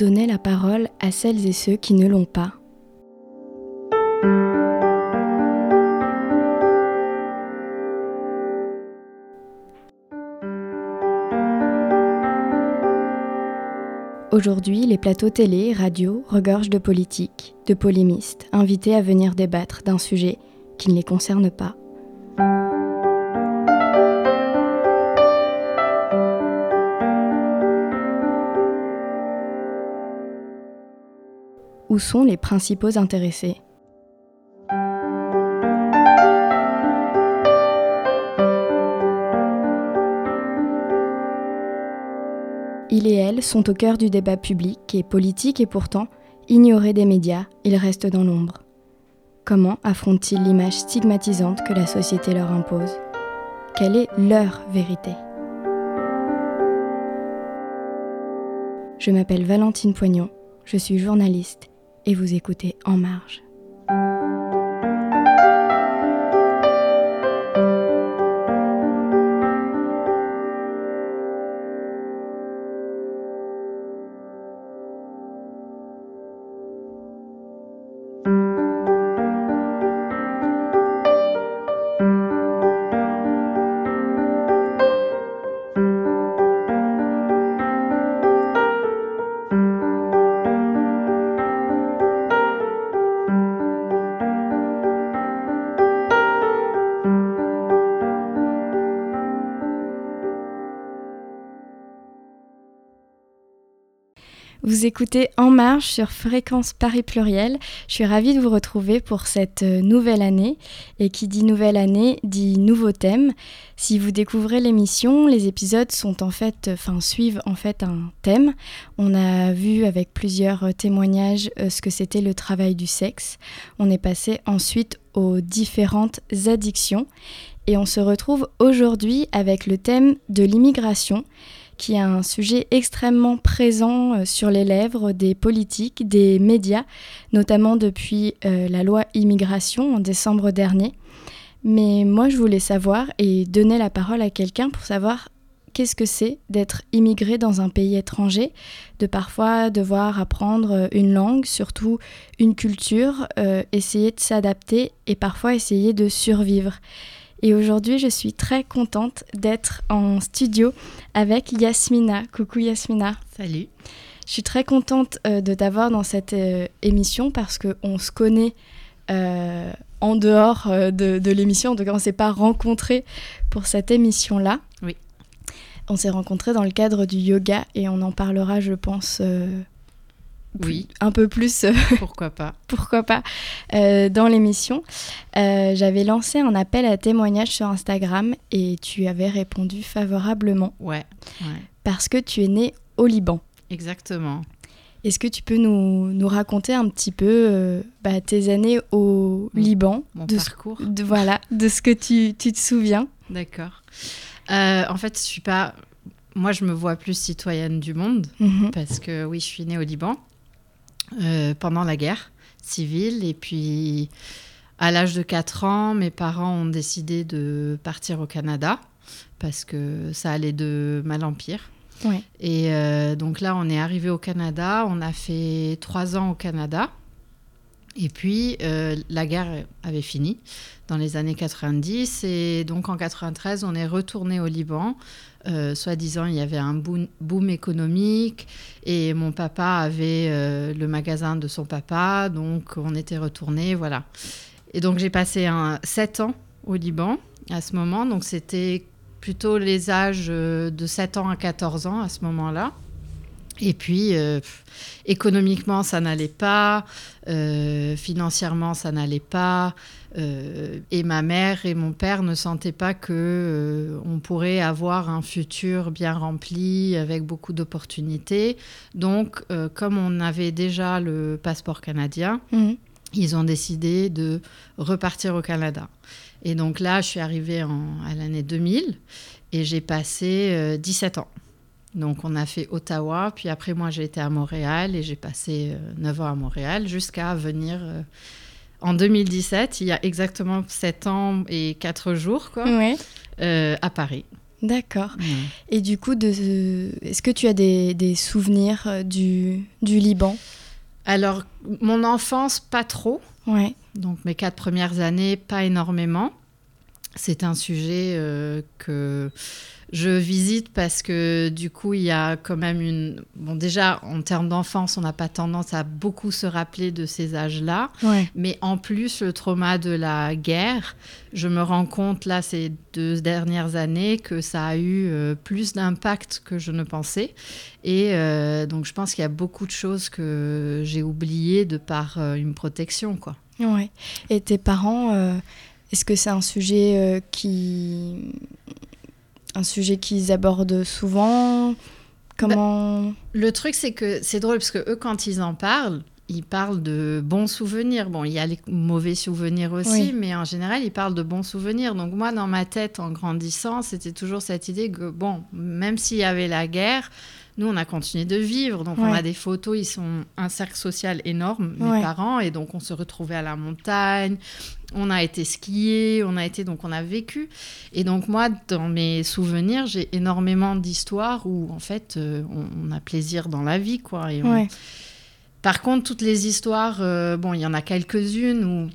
Donnez la parole à celles et ceux qui ne l'ont pas. Aujourd'hui, les plateaux télé, radio regorgent de politiques, de polémistes, invités à venir débattre d'un sujet qui ne les concerne pas. Sont les principaux intéressés. Il et elle sont au cœur du débat public et politique et pourtant, ignorés des médias, ils restent dans l'ombre. Comment affrontent-ils l'image stigmatisante que la société leur impose? Quelle est leur vérité? Je m'appelle Valentine Poignon, je suis journaliste et vous écoutez En Marge. Vous écoutez En Marche sur Fréquence Paris Pluriel. Je suis ravie de vous retrouver pour cette euh, nouvelle année. Et qui dit nouvelle année dit nouveau thème. Si vous découvrez l'émission, les épisodes sont en fait, enfin suivent en fait un thème. On a vu avec plusieurs euh, témoignages euh, ce que c'était le travail du sexe. On est passé ensuite aux différentes addictions. Et on se retrouve aujourd'hui avec le thème de l'immigration qui est un sujet extrêmement présent euh, sur les lèvres des politiques, des médias, notamment depuis euh, la loi immigration en décembre dernier. Mais moi, je voulais savoir et donner la parole à quelqu'un pour savoir qu'est-ce que c'est d'être immigré dans un pays étranger, de parfois devoir apprendre une langue, surtout une culture, euh, essayer de s'adapter et parfois essayer de survivre. Et aujourd'hui, je suis très contente d'être en studio avec Yasmina. Coucou Yasmina. Salut. Je suis très contente euh, de t'avoir dans cette euh, émission parce qu'on se connaît euh, en dehors de, de l'émission. En tout cas, on ne s'est pas rencontrés pour cette émission-là. Oui. On s'est rencontrés dans le cadre du yoga et on en parlera, je pense, oui. un peu plus. euh, Pourquoi pas pourquoi pas, euh, dans l'émission. Euh, J'avais lancé un appel à témoignage sur Instagram et tu avais répondu favorablement Ouais, ouais, parce que tu es né au Liban. exactement. Est-ce que tu peux nous, nous raconter un petit peu euh, bah, tes années au Liban Mon de, ce- parcours. de- voilà, de ce que tu, tu te souviens? D'accord. En fait, je suis pas. Moi, je me vois plus citoyenne du monde Mhm. parce que oui, je suis née au Liban euh, pendant la guerre civile et puis à l'âge de 4 ans, mes parents ont décidé de partir au Canada parce que ça allait de mal en pire. Ouais. Et euh, donc là, on est arrivé au Canada. On a fait trois ans au Canada. Et puis, euh, la guerre avait fini dans les années 90. Et donc, en 93, on est retourné au Liban. Euh, Soi-disant, il y avait un boom, économique. Et mon papa avait euh, le magasin de son papa. Donc, on était retourné. Voilà. Et donc, j'ai passé un, 7 ans au Liban à ce moment. Donc, c'était plutôt les âges euh, de 7 ans à 14 ans à ce moment-là. Et puis, euh, économiquement, ça n'allait pas, euh, financièrement, ça n'allait pas, euh, et ma mère et mon père ne sentaient pas que on pourrait avoir un futur bien rempli avec beaucoup d'opportunités. Donc, comme on avait déjà le passeport canadien, Mhm. ils ont décidé de repartir au Canada. Et donc là, je suis arrivée en- à l'année 2000 et j'ai passé euh, 17 ans. Donc on a fait Ottawa, puis après moi j'ai été à Montréal et j'ai passé euh, 9 ans à Montréal jusqu'à venir euh, en 2017, il y a exactement 7 ans et 4 jours, quoi, euh, à Paris. D'accord. Et du coup, est-ce que tu as des, des souvenirs euh, du, du Liban? Alors, mon enfance, pas trop. Ouais. Donc, mes quatre premières années, pas énormément. C'est un sujet euh, que je visite parce que du coup, il y a quand même une... Bon, déjà, en termes d'enfance, on n'a pas tendance à beaucoup se rappeler de ces âges-là. Ouais. Mais en plus, le trauma de la guerre, je me rends compte là ces deux dernières années que ça a eu euh, plus d'impact que je ne pensais. Et euh, donc, je pense qu'il y a beaucoup de choses que j'ai oubliées de par euh, une protection, quoi. Ouais. Et tes parents, est-ce que c'est un sujet euh, qui un sujet qu'ils abordent souvent Comment Le truc, c'est que c'est drôle parce que eux, quand ils en parlent, ils parlent de bons souvenirs. Bon, il y a les mauvais souvenirs aussi, Oui. mais en général, ils parlent de bons souvenirs. Donc moi, dans ma tête, en grandissant, c'était toujours cette idée que, bon, même s'il y avait la guerre, nous, on a continué de vivre. Donc on a des photos, ils sont un cercle social énorme, mes Ouais. parents, et donc on se retrouvait à la montagne. On a été skier, on a été donc on a vécu. Et donc moi, dans mes souvenirs, j'ai énormément d'histoires où en fait, euh, on, on a plaisir dans la vie, quoi. Et on- Ouais. par contre, toutes les histoires, euh, bon, il y en a quelques-unes où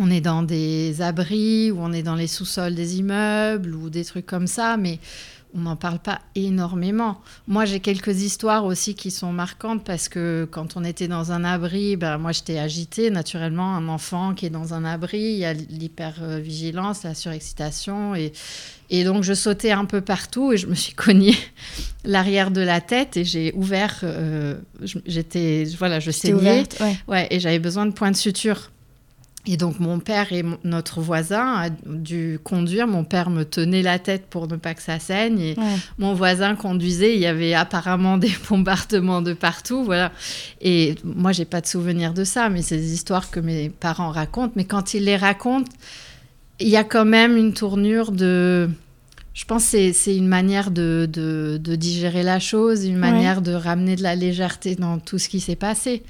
on est dans des abris, où on est dans les sous-sols des immeubles, ou des trucs comme ça, mais on n'en parle pas énormément. Moi, j'ai quelques histoires aussi qui sont marquantes parce que quand on était dans un abri, ben, moi, j'étais agitée. Naturellement, un enfant qui est dans un abri, il y a l'hypervigilance, la surexcitation. Et, et donc, je sautais un peu partout et je me suis cognée l'arrière de la tête et j'ai ouvert. euh, J'étais. Voilà, je saignais. ouverte, ouais. Ouais, et j'avais besoin de points de suture. Et donc mon père et notre voisin a dû conduire. Mon père me tenait la tête pour ne pas que ça saigne. Et Ouais. mon voisin conduisait. Il y avait apparemment des bombardements de partout. Voilà. Et moi, j'ai pas de souvenir de ça, mais c'est des histoires que mes parents racontent. Mais quand ils les racontent, il y a quand même une tournure de. Je pense que c'est- une manière de, de- de digérer la chose, une Ouais. manière de ramener de la légèreté dans tout ce qui s'est passé.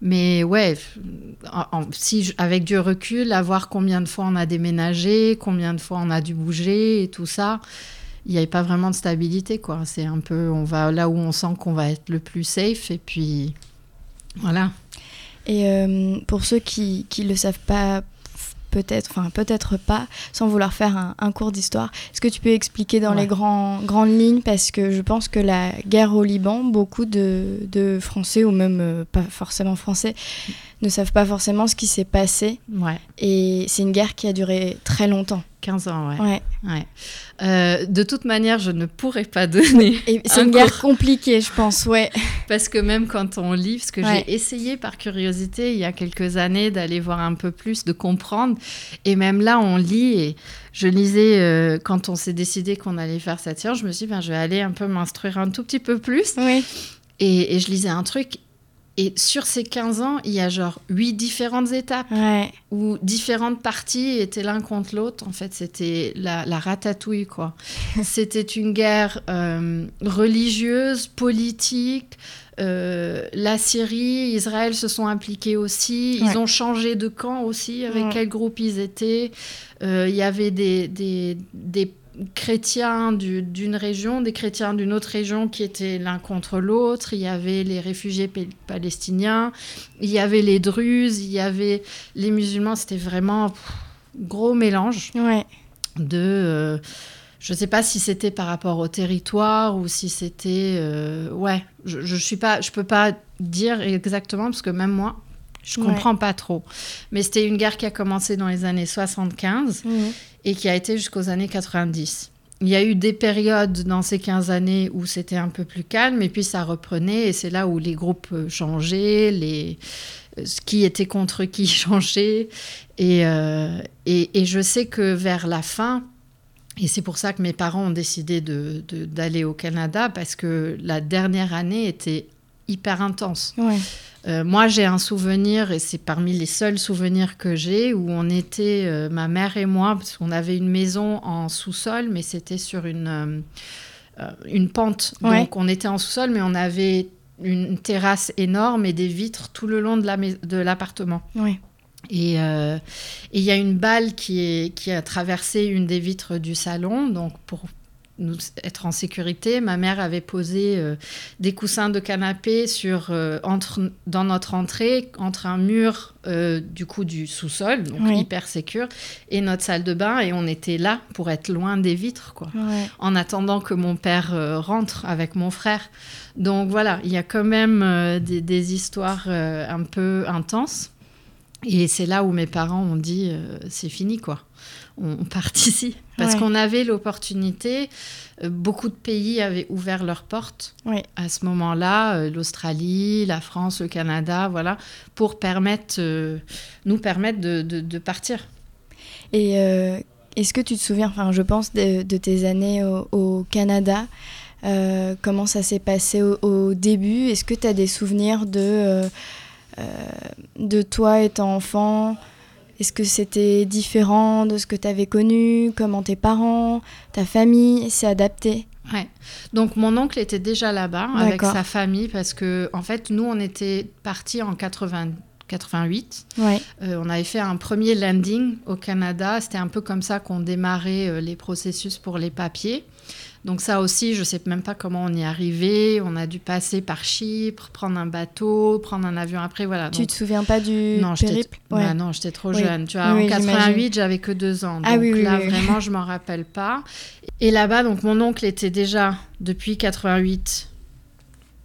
Mais ouais, f- en- en- si je- avec du recul, à voir combien de fois on a déménagé, combien de fois on a dû bouger et tout ça, il n'y avait pas vraiment de stabilité, quoi. C'est un peu, on va là où on sent qu'on va être le plus safe et puis voilà. Et euh, pour ceux qui ne le savent pas, peut-être, enfin peut-être pas, sans vouloir faire un, un cours d'histoire, est-ce que tu peux expliquer dans Ouais. les grands, grandes lignes? Parce que je pense que la guerre au Liban, beaucoup de, de Français, ou même euh, pas forcément Français, ne savent pas forcément ce qui s'est passé. Ouais, Et c'est une guerre qui a duré très longtemps. 15 ans, ouais. Ouais. ouais. Euh, de toute manière, je ne pourrais pas donner c'est Un une guerre compliquée, je pense, ouais. Parce que même quand on lit, parce que Ouais. j'ai essayé par curiosité il y a quelques années d'aller voir un peu plus, de comprendre. Et même là, on lit. Et je lisais, euh, quand on s'est décidé qu'on allait faire cette séance, je me suis dit, ben, je vais aller un peu m'instruire un tout petit peu plus. Oui. Et, et je lisais un truc. Et sur ces 15 ans, il y a genre huit différentes étapes Ouais. où différentes parties étaient l'un contre l'autre. En fait, c'était la, la ratatouille, quoi. c'était une guerre euh, religieuse, politique. Euh, la Syrie, Israël se sont impliqués aussi. Ils Ouais. ont changé de camp aussi, avec Ouais. quel groupe ils étaient. Euh, Il y avait des, des, des chrétiens du- d'une région, des chrétiens d'une autre région qui étaient l'un contre l'autre. Il y avait les réfugiés pa- palestiniens, il y avait les druzes, il y avait les musulmans. C'était vraiment pff, gros mélange Ouais. de. euh, je ne sais pas si c'était par rapport au territoire ou si c'était. euh, ouais, je ne pas, je peux pas dire exactement parce que même moi, je Ouais. comprends pas trop. Mais c'était une guerre qui a commencé dans les années 75 Mhm. Et qui a été jusqu'aux années 90. Il y a eu des périodes dans ces 15 années où c'était un peu plus calme, et puis ça reprenait, et c'est là où les groupes changeaient, les... euh, qui était contre qui changeait. Et, euh, et, et je sais que vers la fin, et c'est pour ça que mes parents ont décidé de- de- d'aller au Canada, parce que la dernière année était hyper intense. Ouais. Euh, moi, j'ai un souvenir, et c'est parmi les seuls souvenirs que j'ai, où on était, euh, ma mère et moi, parce qu'on avait une maison en sous-sol, mais c'était sur une, euh, une pente. Ouais. Donc, on était en sous-sol, mais on avait une terrasse énorme et des vitres tout le long de l'appartement. Ouais. Et et il y a une balle qui, est, qui a traversé une des vitres du salon. Donc, pour nous être en sécurité. Ma mère avait posé euh, des coussins de canapé sur, euh, entre, dans notre entrée, entre un mur euh, du coup du sous-sol, donc Oui. hyper sécure, et notre salle de bain. Et on était là pour être loin des vitres, quoi, Ouais. en attendant que mon père rentre avec mon frère. Donc voilà, il y a quand même des, des histoires un peu intenses. Et c'est là où mes parents ont dit c'est fini quoi. On, part d'ici. Parce Ouais. qu'on avait l'opportunité, euh, beaucoup de pays avaient ouvert leurs portes Ouais. à ce moment-là, euh, l'Australie, la France, le Canada, voilà, pour permettre, euh, nous permettre de, de- de partir. Et euh, est-ce que tu te souviens, enfin je pense de, de tes années au, au Canada, euh, comment ça s'est passé au, au début? Est-ce que tu as des souvenirs de, de toi étant enfant Est-ce que c'était différent de ce que tu avais connu Comment tes parents, ta famille s'est adapté Ouais. Donc mon oncle était déjà là-bas avec sa famille parce que en fait nous on était partis en 80 88. Ouais, Euh, on avait fait un premier landing au Canada. C'était un peu comme ça qu'on démarrait euh, les processus pour les papiers. Donc ça aussi, je sais même pas comment on y est arrivé. On a dû passer par Chypre, prendre un bateau, prendre un avion après. Voilà. tu Donc- te souviens pas du non, périple? bah non, j'étais trop Oui. jeune. Tu vois, Oui, en j'imagine. 88, j'avais que deux ans. Donc Ah oui, là, vraiment, je m'en rappelle pas. Et là-bas, donc mon oncle était déjà depuis 88.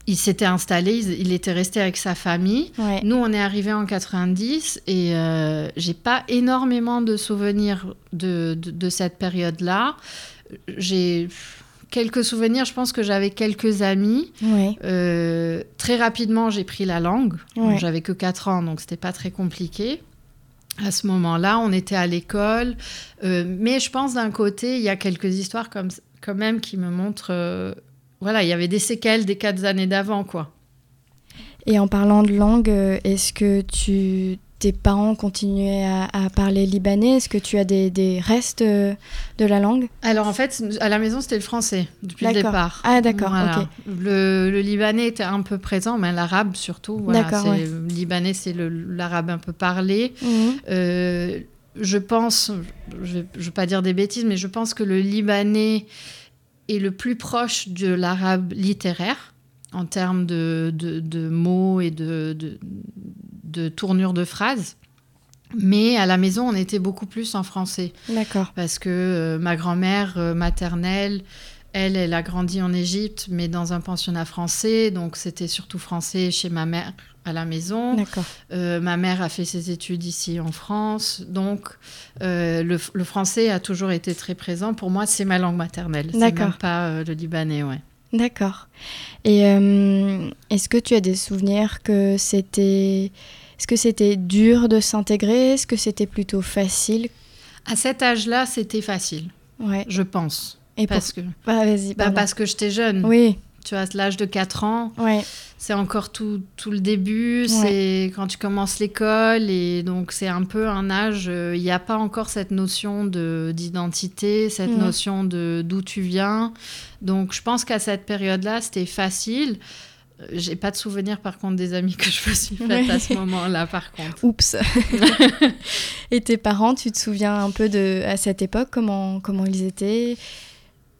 Il s'était installé, il, était resté avec sa famille. Ouais. Nous, on est arrivé en 90 et euh, j'ai pas énormément de souvenirs de, de, de cette période-là. J'ai quelques souvenirs, je pense que j'avais quelques amis. Euh, très rapidement, j'ai pris la langue. J'avais que 4 ans, donc c'était pas très compliqué. À ce moment-là, on était à l'école. Euh, mais je pense d'un côté, il y a quelques histoires comme, quand même qui me montrent. euh, voilà, il y avait des séquelles des 4 années d'avant, quoi. Et en parlant de langue, est-ce que tu, tes parents continuaient à, à parler libanais? Est-ce que tu as des, des restes euh, de la langue? Alors en fait, à la maison, c'était le français depuis le départ. Ah, d'accord, Voilà. Le, le libanais était un peu présent, mais l'arabe surtout. Voilà, D'accord, ouais. Le libanais, c'est l'arabe un peu parlé. Mhm. Euh, je pense, je ne veux pas dire des bêtises, mais je pense que le libanais est le plus proche de l'arabe littéraire en termes de, de- de mots et de, de, de tournure de phrases. Mais à la maison, on était beaucoup plus en français D'accord. parce que euh, ma grand-mère euh, maternelle, elle, elle a grandi en Égypte, mais dans un pensionnat français, donc c'était surtout français chez ma mère à la maison. D'accord. Euh, ma mère a fait ses études ici en France, donc le, le français a toujours été très présent. Pour moi, c'est ma langue maternelle, D'accord. même pas le libanais, ouais. D'accord. Et est-ce que tu as des souvenirs que c'était... Est-ce que c'était dur de s'intégrer? Est-ce que c'était plutôt facile? À cet âge-là, c'était facile, Ouais. je pense. Et pour... Parce que, Ah, vas-y, bah, parce que j'étais jeune. Oui, Tu vois, l'âge de 4 ans, ouais. c'est encore tout, tout le début, c'est quand tu commences l'école et donc c'est un peu un âge, euh, il n'y a pas encore cette notion de d'identité, cette Mhm. notion de d'où tu viens. Donc je pense qu'à cette période-là, c'était facile. J'ai pas de souvenir par contre des amis que je me suis faites à ce moment-là par contre. Oups. Et tes parents, tu te souviens un peu de à cette époque comment comment ils étaient?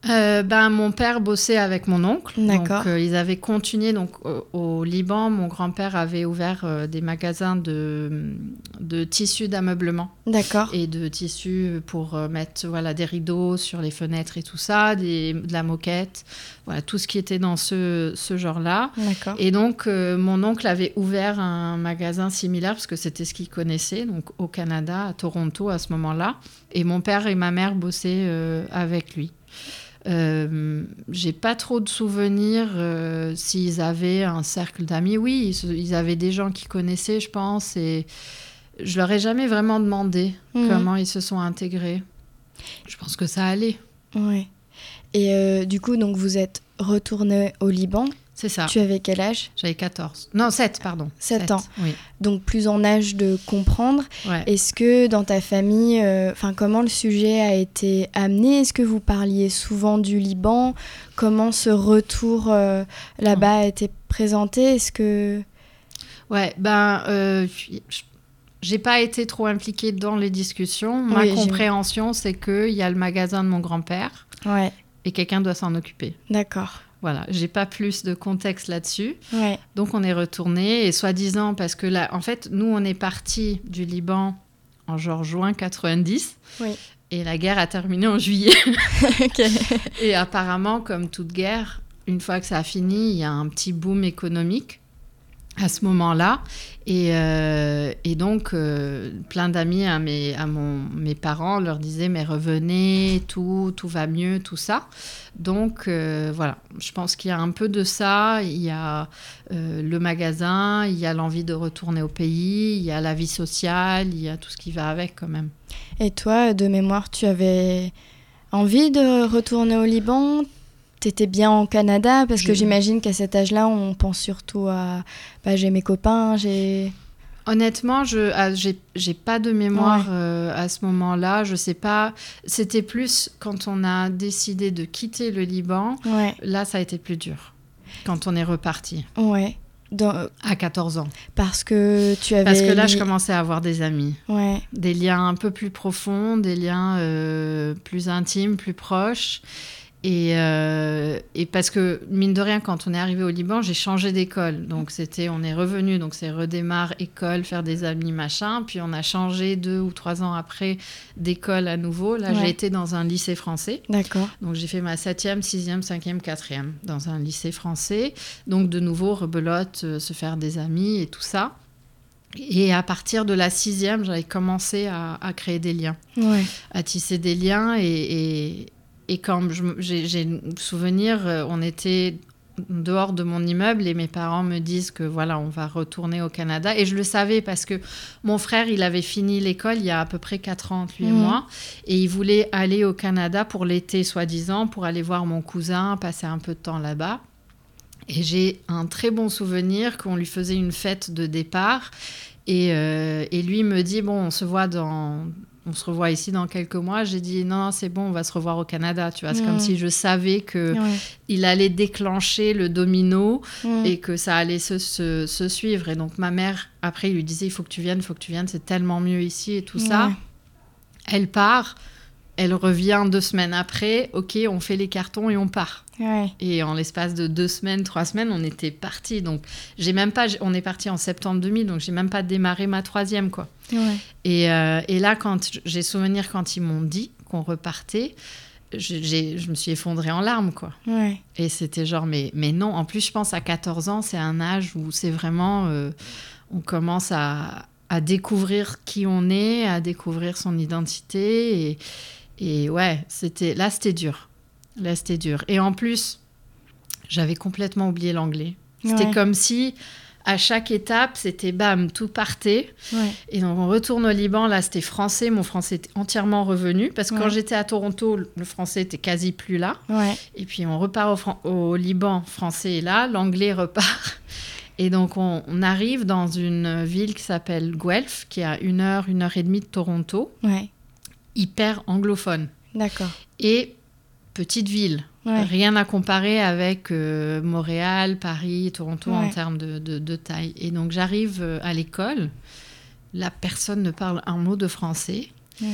Euh, ben, mon père bossait avec mon oncle. D'accord. Donc, euh, ils avaient continué. Donc, au, au Liban, mon grand-père avait ouvert euh, des magasins de, de tissus d'ameublement D'accord. et de tissus pour mettre voilà, des rideaux sur les fenêtres et tout ça, des, de la moquette, voilà, tout ce qui était dans ce, ce genre-là. D'accord. Et donc, mon oncle avait ouvert un magasin similaire parce que c'était ce qu'il connaissait, donc au Canada, à Toronto à ce moment-là. Et mon père et ma mère bossaient avec lui. Euh, j'ai pas trop de souvenirs euh, s'ils avaient un cercle d'amis. Oui, ils, avaient des gens qui connaissaient, je pense, et je leur ai jamais vraiment demandé Mhm. comment ils se sont intégrés. Je pense que ça allait. Ouais. Et euh, du coup, donc vous êtes retourné au Liban. C'est ça. Tu avais quel âge? J'avais 14. Non, 7, pardon. Sept Sept, ans. Oui. Donc plus en âge de comprendre. Ouais. Est-ce que dans ta famille, euh, comment le sujet a été amené? Est-ce que vous parliez souvent du Liban? Comment ce retour euh, là-bas a été présenté? Est-ce que Ouais, ben, euh, je- j'ai pas été trop impliquée dans les discussions. Ma Oui, compréhension, c'est qu'il y a le magasin de mon grand-père ouais, et quelqu'un doit s'en occuper. D'accord. Voilà, j'ai pas plus de contexte là-dessus. Ouais. Donc on est retourné et soi-disant parce que là, en fait, nous on est parti du Liban en genre juin 90 Oui. et la guerre a terminé en juillet. Et apparemment, comme toute guerre, une fois que ça a fini, il y a un petit boom économique à ce moment-là. Et, euh, et donc, euh, plein d'amis à, mes, à mon, mes parents leur disaient, mais revenez, tout, tout va mieux, tout ça. Donc, euh, voilà, je pense qu'il y a un peu de ça. Il y a le magasin, il y a l'envie de retourner au pays, il y a la vie sociale, il y a tout ce qui va avec quand même. Et toi, de mémoire, tu avais envie de retourner au Liban? T'étais bien au Canada Parce que Je- j'imagine qu'à cet âge-là, on pense surtout à bah, j'ai mes copains, j'ai. Honnêtement, je ah, j'ai pas de mémoire Ouais. euh, à ce moment-là. Je sais pas. C'était plus quand on a décidé de quitter le Liban. Ouais, Là, ça a été plus dur. Quand on est reparti ouais. Dans- à 14 ans. Parce que tu avais. Parce que là, je commençais à avoir des amis, Ouais, des liens un peu plus profonds, des liens euh, plus intimes, plus proches. Et, euh, et parce que, mine de rien, quand on est arrivé au Liban, j'ai changé d'école. Donc, c'était, on est revenu, donc c'est redémarre école, faire des amis, machin. Puis, on a changé deux ou trois ans après d'école à nouveau. Là, Ouais. j'ai été dans un lycée français. d'accord. Donc, j'ai fait ma septième, sixième, cinquième, quatrième dans un lycée français. Donc, de nouveau, rebelote, euh, se faire des amis et tout ça. Et à partir de la sixième, j'avais commencé à, à créer des liens Ouais, à tisser des liens et, et, et quand j'ai souvenir, euh, on était dehors de mon immeuble et mes parents me disent que voilà, on va retourner au Canada. Et je le savais parce que mon frère, il avait fini l'école il y a à peu près 4 ans, lui et Mhm. moi, et il voulait aller au Canada pour l'été, soi-disant, pour aller voir mon cousin, passer un peu de temps là-bas. Et j'ai un très bon souvenir qu'on lui faisait une fête de départ. Et, euh, et lui me dit, bon, on se voit dans... On se revoit ici dans quelques mois. J'ai dit, non, non, c'est bon, on va se revoir au Canada. Tu vois, c'est comme si je savais que ouais. il allait déclencher le domino et que ça allait se, se- se suivre. Et donc, ma mère, après, il lui disait, il faut que tu viennes, il faut que tu viennes, c'est tellement mieux ici et tout ça. Elle part, elle revient deux semaines après. Ok, on fait les cartons et on part. Ouais, Et en l'espace de deux semaines, trois semaines, on était parti. Donc, j'ai même pas, on est parti en septembre 2000, donc j'ai même pas démarré ma troisième, quoi. ouais. Et, euh, et là, quand j'ai souvenir quand ils m'ont dit qu'on repartait, je me suis effondrée en larmes, quoi. ouais. Et c'était genre, mais, mais non, en plus, je pense à 14 ans, c'est un âge où c'est vraiment, euh, on commence à, à découvrir qui on est, à découvrir son identité. Et, et ouais, c'était, là, c'était dur. Là, c'était dur. Et en plus, j'avais complètement oublié l'anglais. C'était Ouais. comme si, à chaque étape, c'était bam, tout partait. Ouais. Et donc on retourne au Liban, là c'était français, mon français était entièrement revenu, parce que quand j'étais à Toronto, le français était quasi plus là. Ouais. Et puis on repart au, Fran- au Liban, français est là, l'anglais repart. Et donc on, on arrive dans une ville qui s'appelle Guelph, qui est à une heure, une heure et demie de Toronto, Ouais. Hyper anglophone. D'accord. Et petite ville, Ouais. rien à comparer avec euh, Montréal, Paris, Toronto en termes de, de- de taille. Et donc j'arrive euh, à l'école, là personne ne parle un mot de français. Ouais.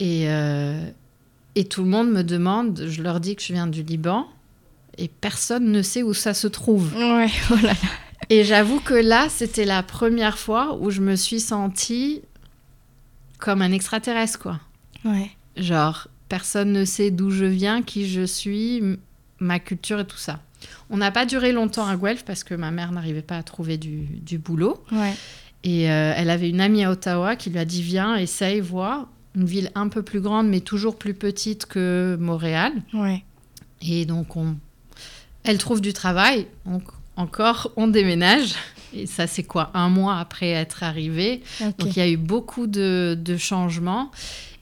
Et, euh, et tout le monde me demande, je leur dis que je viens du Liban, et personne ne sait où ça se trouve. Ouais. Oh là là. Et j'avoue que là, c'était la première fois où je me suis sentie comme un extraterrestre, quoi. Ouais. Genre, personne ne sait d'où je viens, qui je suis, ma culture et tout ça. On n'a pas duré longtemps à Guelph parce que ma mère n'arrivait pas à trouver du, du boulot. Ouais. Et euh, elle avait une amie à Ottawa qui lui a dit Viens, essaye, vois. Une ville un peu plus grande, mais toujours plus petite que Montréal. Ouais. Et donc, on... elle trouve du travail. Donc, encore, on déménage. Et ça, c'est quoi? Un mois après être arrivée. Ok. Donc il y a eu beaucoup de, de changements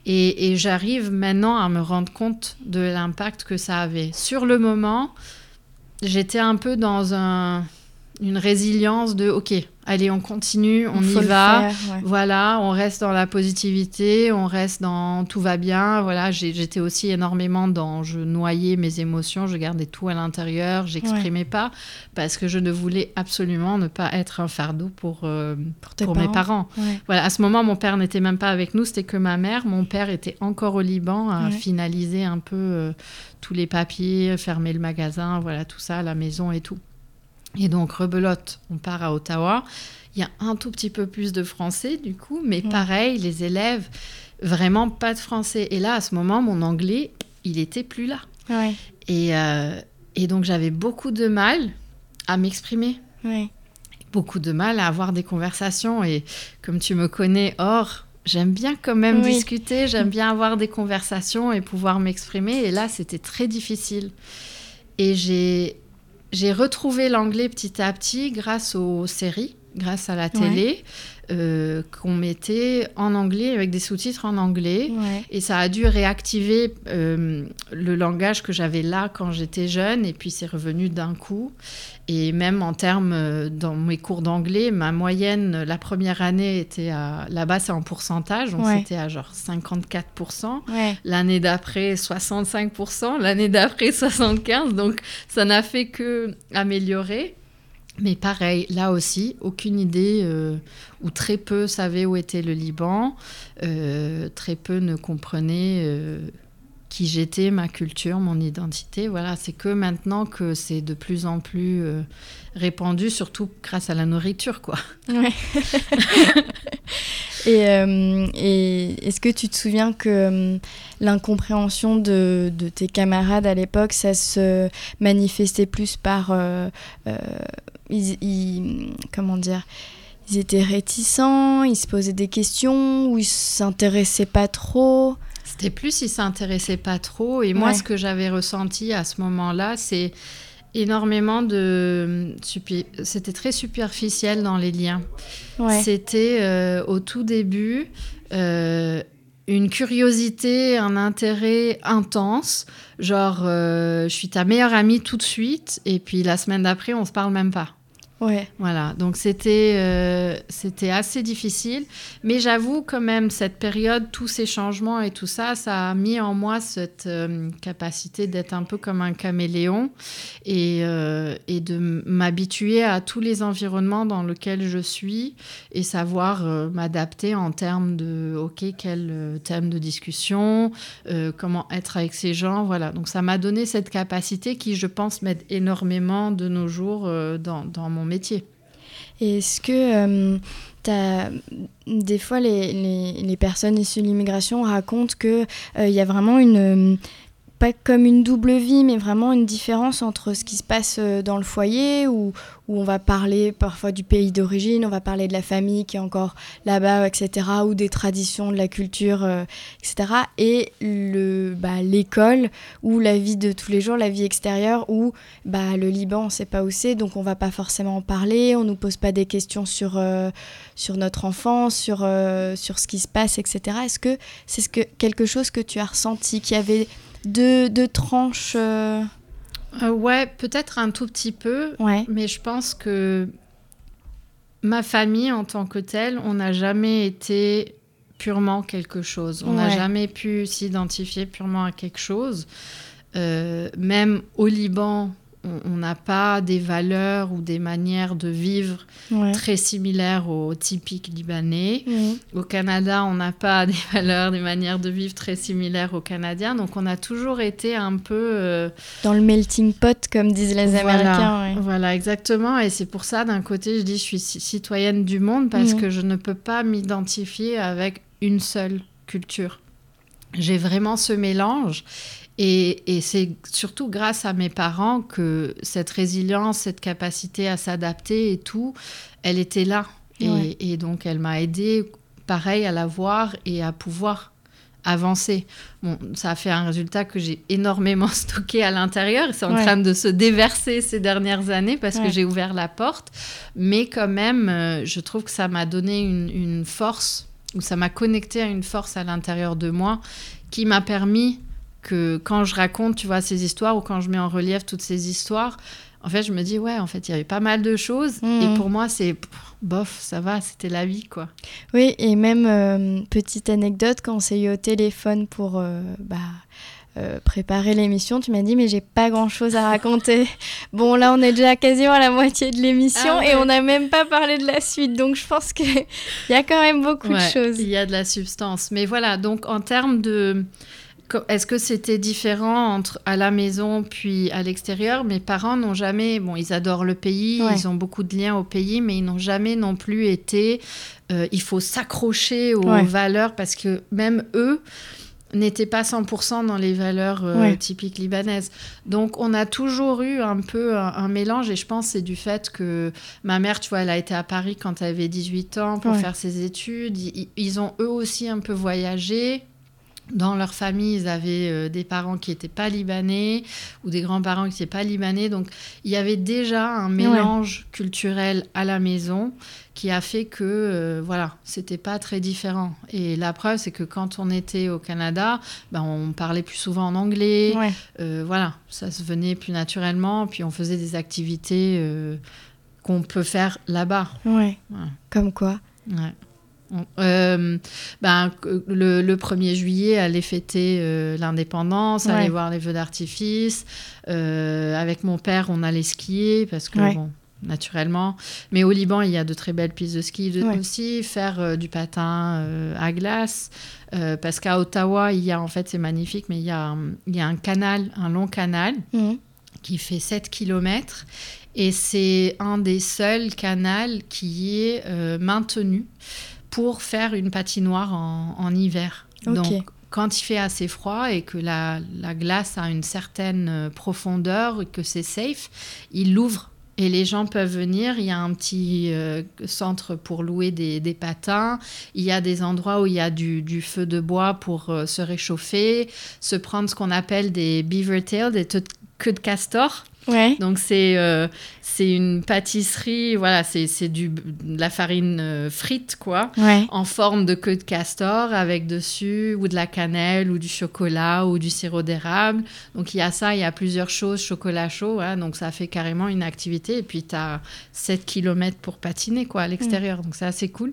et, j'arrive maintenant à me rendre compte de l'impact que ça avait. Sur le moment, j'étais un peu dans un, une résilience de ok, allez, on continue, on y va. Voilà, on reste dans la positivité, on reste dans tout va bien. Voilà, j'étais aussi énormément dans je noyais mes émotions, je gardais tout à l'intérieur, j'exprimais pas parce que je ne voulais absolument ne pas être un fardeau pour, euh, pour, mes parents. Voilà, à ce moment, mon père n'était même pas avec nous, c'était que ma mère. Mon père était encore au Liban à finaliser un peu euh, tous les papiers, fermer le magasin, voilà, tout ça, la maison et tout. Et donc, rebelote, on part à Ottawa. Il y a un tout petit peu plus de français, du coup, mais pareil, les élèves, vraiment pas de français. Et là, à ce moment, mon anglais, il était plus là. Et, euh, et, donc, j'avais beaucoup de mal à m'exprimer. Beaucoup de mal à avoir des conversations. Et comme tu me connais, or, j'aime bien quand même discuter, j'aime bien avoir des conversations et pouvoir m'exprimer. Et là, c'était très difficile. Et j'ai j'ai retrouvé l'anglais petit à petit grâce aux séries, grâce à la télé. Euh, qu'on mettait en anglais avec des sous-titres en anglais. Et ça a dû réactiver euh, le langage que j'avais là quand j'étais jeune. Et puis c'est revenu d'un coup. Et même en termes, euh, dans mes cours d'anglais, ma moyenne, la première année était à. Là-bas, c'est en pourcentage. Donc c'était à genre 54%. L'année d'après, 65%. L'année d'après, 75%. Donc ça n'a fait que améliorer. Mais pareil, là aussi, aucune idée, euh, ou très peu savaient où était le Liban, euh, très peu ne comprenaient euh, qui j'étais, ma culture, mon identité. Voilà, c'est que maintenant que c'est de plus en plus répandu, surtout grâce à la nourriture, quoi. Ouais. et, et est-ce que tu te souviens que l'incompréhension de, de, tes camarades à l'époque, ça se manifestait plus par ils, comment dire, ils étaient réticents, ils se posaient des questions ou ils s'intéressaient pas trop. C'était plus ils s'intéressaient pas trop. Et moi, ce que j'avais ressenti à ce moment-là, c'est énormément de... C'était très superficiel dans les liens. C'était euh, au tout début... Euh, une curiosité, un intérêt intense, genre euh, je suis ta meilleure amie tout de suite et puis la semaine d'après on se parle même pas. Ouais. Voilà, donc c'était euh, c'était assez difficile, mais j'avoue quand même cette période, tous ces changements et tout ça, ça a mis en moi cette euh, capacité d'être un peu comme un caméléon et, euh, et de m'habituer à tous les environnements dans lesquels je suis et savoir m'adapter en termes de ok quel thème de discussion, comment être avec ces gens, voilà. Donc ça m'a donné cette capacité qui, je pense, m'aide énormément de nos jours dans, dans mon métier. Est-ce que euh, des fois les, les, personnes issues de l'immigration racontent qu'il euh, y a vraiment une pas comme une double vie, mais vraiment une différence entre ce qui se passe euh, dans le foyer, où, où on va parler parfois du pays d'origine, on va parler de la famille qui est encore là-bas, etc., ou des traditions, de la culture, euh, etc., et le, bah, l'école, ou la vie de tous les jours, la vie extérieure, où bah, le Liban, on ne sait pas où c'est, donc on va pas forcément en parler, on ne nous pose pas des questions sur, euh, sur notre enfance, sur, sur ce qui se passe, etc. Est-ce que c'est ce que, quelque chose que tu as ressenti, qui avait de, tranches euh, euh, Ouais, peut-être un tout petit peu. Mais je pense que ma famille en tant que telle, on n'a jamais été purement quelque chose. On n'a jamais pu s'identifier purement à quelque chose. Euh, même au Liban, on n'a pas des valeurs ou des manières de vivre très similaires aux typiques libanais. Au Canada, on n'a pas des valeurs, des manières de vivre très similaires aux Canadiens. Donc on a toujours été un peu... Euh, Dans le melting pot, comme disent les Américains. Voilà, exactement. Et c'est pour ça, d'un côté, je dis je suis citoyenne du monde parce que je ne peux pas m'identifier avec une seule culture. J'ai vraiment ce mélange. Et, c'est surtout grâce à mes parents que cette résilience, cette capacité à s'adapter et tout, elle était là. Et, donc, elle m'a aidé, pareil, à la voir et à pouvoir avancer. Bon, ça a fait un résultat que j'ai énormément stocké à l'intérieur. C'est en train de se déverser ces dernières années parce que j'ai ouvert la porte. Mais quand même, euh, je trouve que ça m'a donné une, une force, ou ça m'a connecté à une force à l'intérieur de moi qui m'a permis que quand je raconte, tu vois, ces histoires ou quand je mets en relief toutes ces histoires, en fait, je me dis, ouais, en fait, il y avait pas mal de choses. Et pour moi, c'est bof, ça va, c'était la vie, quoi. Oui, et même euh, petite anecdote, quand on s'est eu au téléphone pour euh, bah, euh, préparer l'émission, tu m'as dit mais j'ai pas grand chose à raconter. bon là on est déjà quasiment à la moitié de l'émission Ah ouais. et on n'a même pas parlé de la suite, donc je pense qu'il y a quand même beaucoup Ouais, de choses. Il y a de la substance. Mais voilà, donc en termes de... Est-ce que c'était différent entre à la maison puis à l'extérieur? Mes parents n'ont jamais... Bon, ils adorent le pays, Ouais. ils ont beaucoup de liens au pays, mais ils n'ont jamais non plus été... euh, il faut s'accrocher aux Ouais. valeurs parce que même eux n'étaient pas 100% dans les valeurs euh, Ouais. typiques libanaises. Donc on a toujours eu un peu un, un mélange et je pense que c'est du fait que ma mère, tu vois, elle a été à Paris quand elle avait 18 ans pour faire ses études. Ils, ils ont eux aussi un peu voyagé. Dans leur famille, ils avaient euh, des parents qui n'étaient pas libanais ou des grands-parents qui n'étaient pas libanais. Donc, il y avait déjà un mélange culturel à la maison qui a fait que, euh, voilà, c'était pas très différent. Et la preuve, c'est que quand on était au Canada, ben, on parlait plus souvent en anglais. Ouais. Euh, voilà, ça se venait plus naturellement. Puis on faisait des activités euh, qu'on peut faire là-bas. ouais. Voilà. Comme quoi Ouais. Euh, ben, le, le 1er juillet, aller fêter euh, l'indépendance, Ouais. aller voir les feux d'artifice. Euh, avec mon père, on allait skier parce que, Ouais. bon, naturellement. Mais au Liban, il y a de très belles pistes de ski de- Ouais. aussi. Faire euh, du patin euh, à glace. Euh, parce qu'à Ottawa, il y a, en fait, c'est magnifique, mais il y a, un- il y a un canal, un long canal Mhm. qui fait 7 km. Et c'est un des seuls canals qui est maintenu pour faire une patinoire en, en hiver. Donc, quand il fait assez froid et que la, la glace a une certaine euh, profondeur et que c'est safe, il l'ouvre. Et les gens peuvent venir. Il y a un petit euh, centre pour louer des, des patins. Il y a des endroits où il y a du, du feu de bois pour euh, se réchauffer, se prendre ce qu'on appelle des beaver tails, des queues de castor. Ouais. Donc c'est euh, c'est une pâtisserie, voilà, c'est du de la farine euh, frite quoi, Ouais. en forme de queue de castor avec dessus ou de la cannelle ou du chocolat ou du sirop d'érable. Donc il y a ça, il y a plusieurs choses, chocolat chaud, voilà, donc ça fait carrément une activité et puis tu as 7 km pour patiner quoi à l'extérieur. Donc c'est assez cool.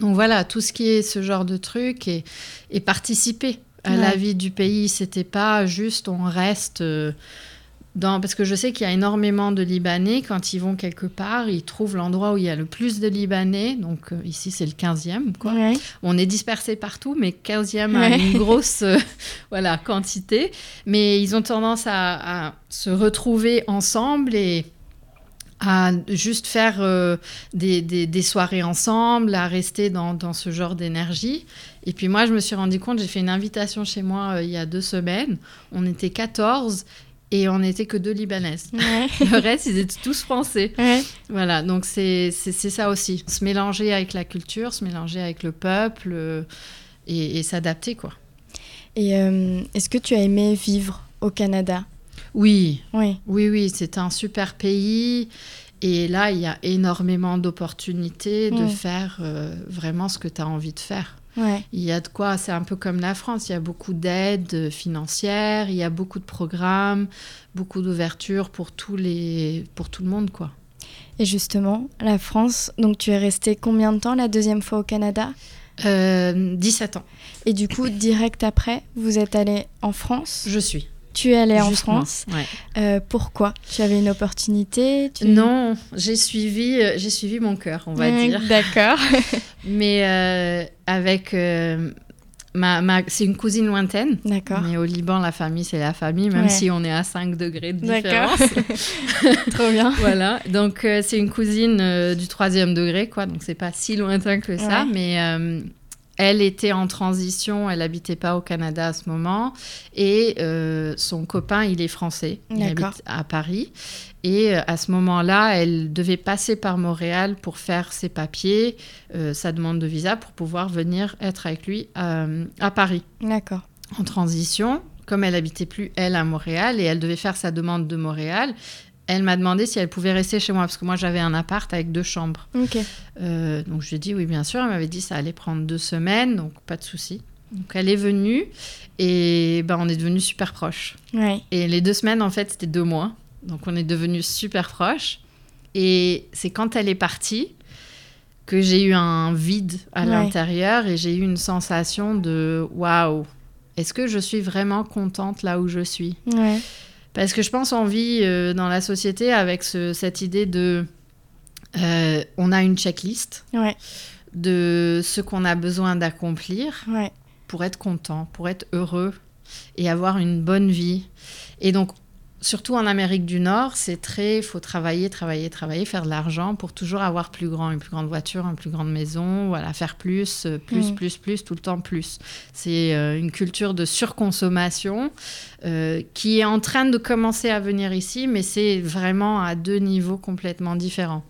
Donc voilà, tout ce qui est ce genre de truc et, et participer à la vie du pays, c'était pas juste on reste euh, dans, parce que je sais qu'il y a énormément de Libanais, quand ils vont quelque part, ils trouvent l'endroit où il y a le plus de Libanais. Donc euh, ici, c'est le 15e. Quoi. Ouais. On est dispersés partout, mais 15e a Ouais. une grosse euh, voilà, quantité. Mais ils ont tendance à, à se retrouver ensemble et à juste faire euh, des, des- des soirées ensemble, à rester dans, dans ce genre d'énergie. Et puis moi, je me suis rendu compte, j'ai fait une invitation chez moi euh, il y a deux semaines. On était 14 et on n'était que deux Libanaises. Ouais. Le reste, ils étaient tous français. Ouais. Voilà, donc c'est ça aussi. Se mélanger avec la culture, se mélanger avec le peuple euh, et, et s'adapter, quoi. Et euh, est-ce que tu as aimé vivre au Canada? Oui, Oui. oui, oui, c'est un super pays. Et là, il y a énormément d'opportunités de faire euh, vraiment ce que tu as envie de faire. Ouais. Il y a de quoi, c'est un peu comme la France, il y a beaucoup d'aides financières, il y a beaucoup de programmes, beaucoup d'ouverture pour, tous les- pour tout le monde, quoi. Et justement, la France, donc tu es resté combien de temps la deuxième fois au Canada? Euh, 17 ans, Et du coup, direct après, vous êtes allé en France? Je suis. Tu es allé en France. ouais. Euh, pourquoi? Tu avais une opportunité tu... Non, j'ai suivi, euh, j'ai suivi mon cœur, on va Mm, dire. D'accord. Mais euh, avec ma, ma c'est une cousine lointaine. D'accord. Mais au Liban, la famille, c'est la famille, même Ouais. si on est à 5 degrés de D'accord. différence. Trop bien. voilà, donc c'est une cousine du troisième degré, quoi. Donc c'est pas si lointain que ça, Ouais. mais elle était en transition, elle habitait pas au Canada à ce moment, et euh, son copain, il est français, il habite à Paris. Et euh, à ce moment-là, elle devait passer par Montréal pour faire ses papiers, euh, sa demande de visa, pour pouvoir venir être avec lui à Paris D'accord. en transition, comme elle habitait plus elle à Montréal et elle devait faire sa demande de Montréal, elle m'a demandé si elle pouvait rester chez moi parce que moi j'avais un appart avec deux chambres. Euh, donc je lui ai dit oui bien sûr. Elle m'avait dit ça allait prendre deux semaines donc pas de souci. Donc elle est venue et ben on est devenus super proches. Ouais. Et les deux semaines en fait c'était deux mois. Donc on est devenus super proches. Et c'est quand elle est partie que j'ai eu un vide à Ouais. l'intérieur et j'ai eu une sensation de waouh, est-ce que je suis vraiment contente là où je suis? Ouais. Parce que je pense on vit euh, dans la société avec ce- cette idée de euh, on a une checklist Ouais. de ce qu'on a besoin d'accomplir Ouais. pour être content, pour être heureux et avoir une bonne vie. Et donc, surtout en Amérique du Nord, c'est très, il faut travailler, travailler, travailler, faire de l'argent pour toujours avoir plus grand, une plus grande voiture, une plus grande maison, voilà, faire plus, euh, plus, Mm. plus, plus, tout le temps plus. C'est euh, une culture de surconsommation euh, qui est en train de commencer à venir ici, mais c'est vraiment à deux niveaux complètement différents.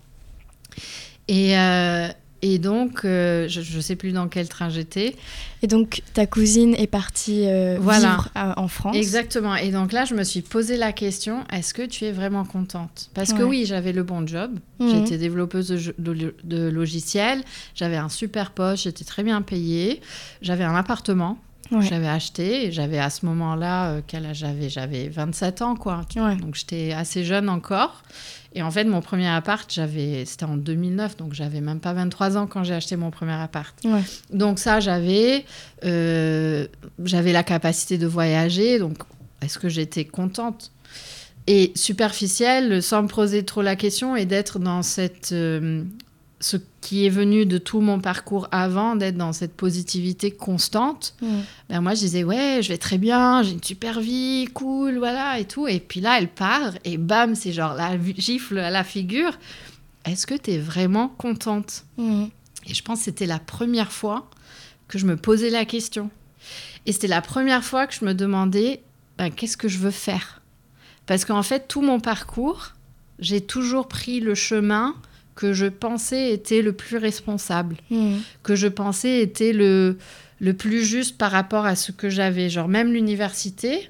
Et, euh, et donc, euh, je ne sais plus dans quel train j'étais. Et donc, ta cousine est partie euh, Voilà. vivre à- en France. Exactement. Et donc là, je me suis posé la question est-ce que tu es vraiment contente? Parce que oui, j'avais le bon job. Mhm. J'étais développeuse de- de logiciels. J'avais un super poste. J'étais très bien payée. J'avais un appartement. Ouais. J'avais acheté. Et j'avais à ce moment-là, euh, quel âge j'avais? J'avais 27 ans, quoi. Ouais. Donc j'étais assez jeune encore. Et en fait, mon premier appart, j'avais, c'était en 2009, donc j'avais même pas 23 ans quand j'ai acheté mon premier appart. Ouais. Donc ça, j'avais, euh, j'avais la capacité de voyager. Donc, est-ce que j'étais contente? Et superficielle, sans me poser trop la question et d'être dans cette, euh, ce qui est venu de tout mon parcours avant, d'être dans cette positivité constante. Mm. Ben moi, je disais, ouais, je vais très bien, j'ai une super vie, cool, voilà, et tout. Et puis là, elle part, et bam, c'est genre la gifle à la figure. Est-ce que tu es vraiment contente? Mm. Et je pense que c'était la première fois que je me posais la question. Et c'était la première fois que je me demandais, ben, qu'est-ce que je veux faire? Parce qu'en fait, tout mon parcours, j'ai toujours pris le chemin que je pensais était le plus responsable Mm. que je pensais était le, le plus juste par rapport à ce que j'avais. Genre, même l'université,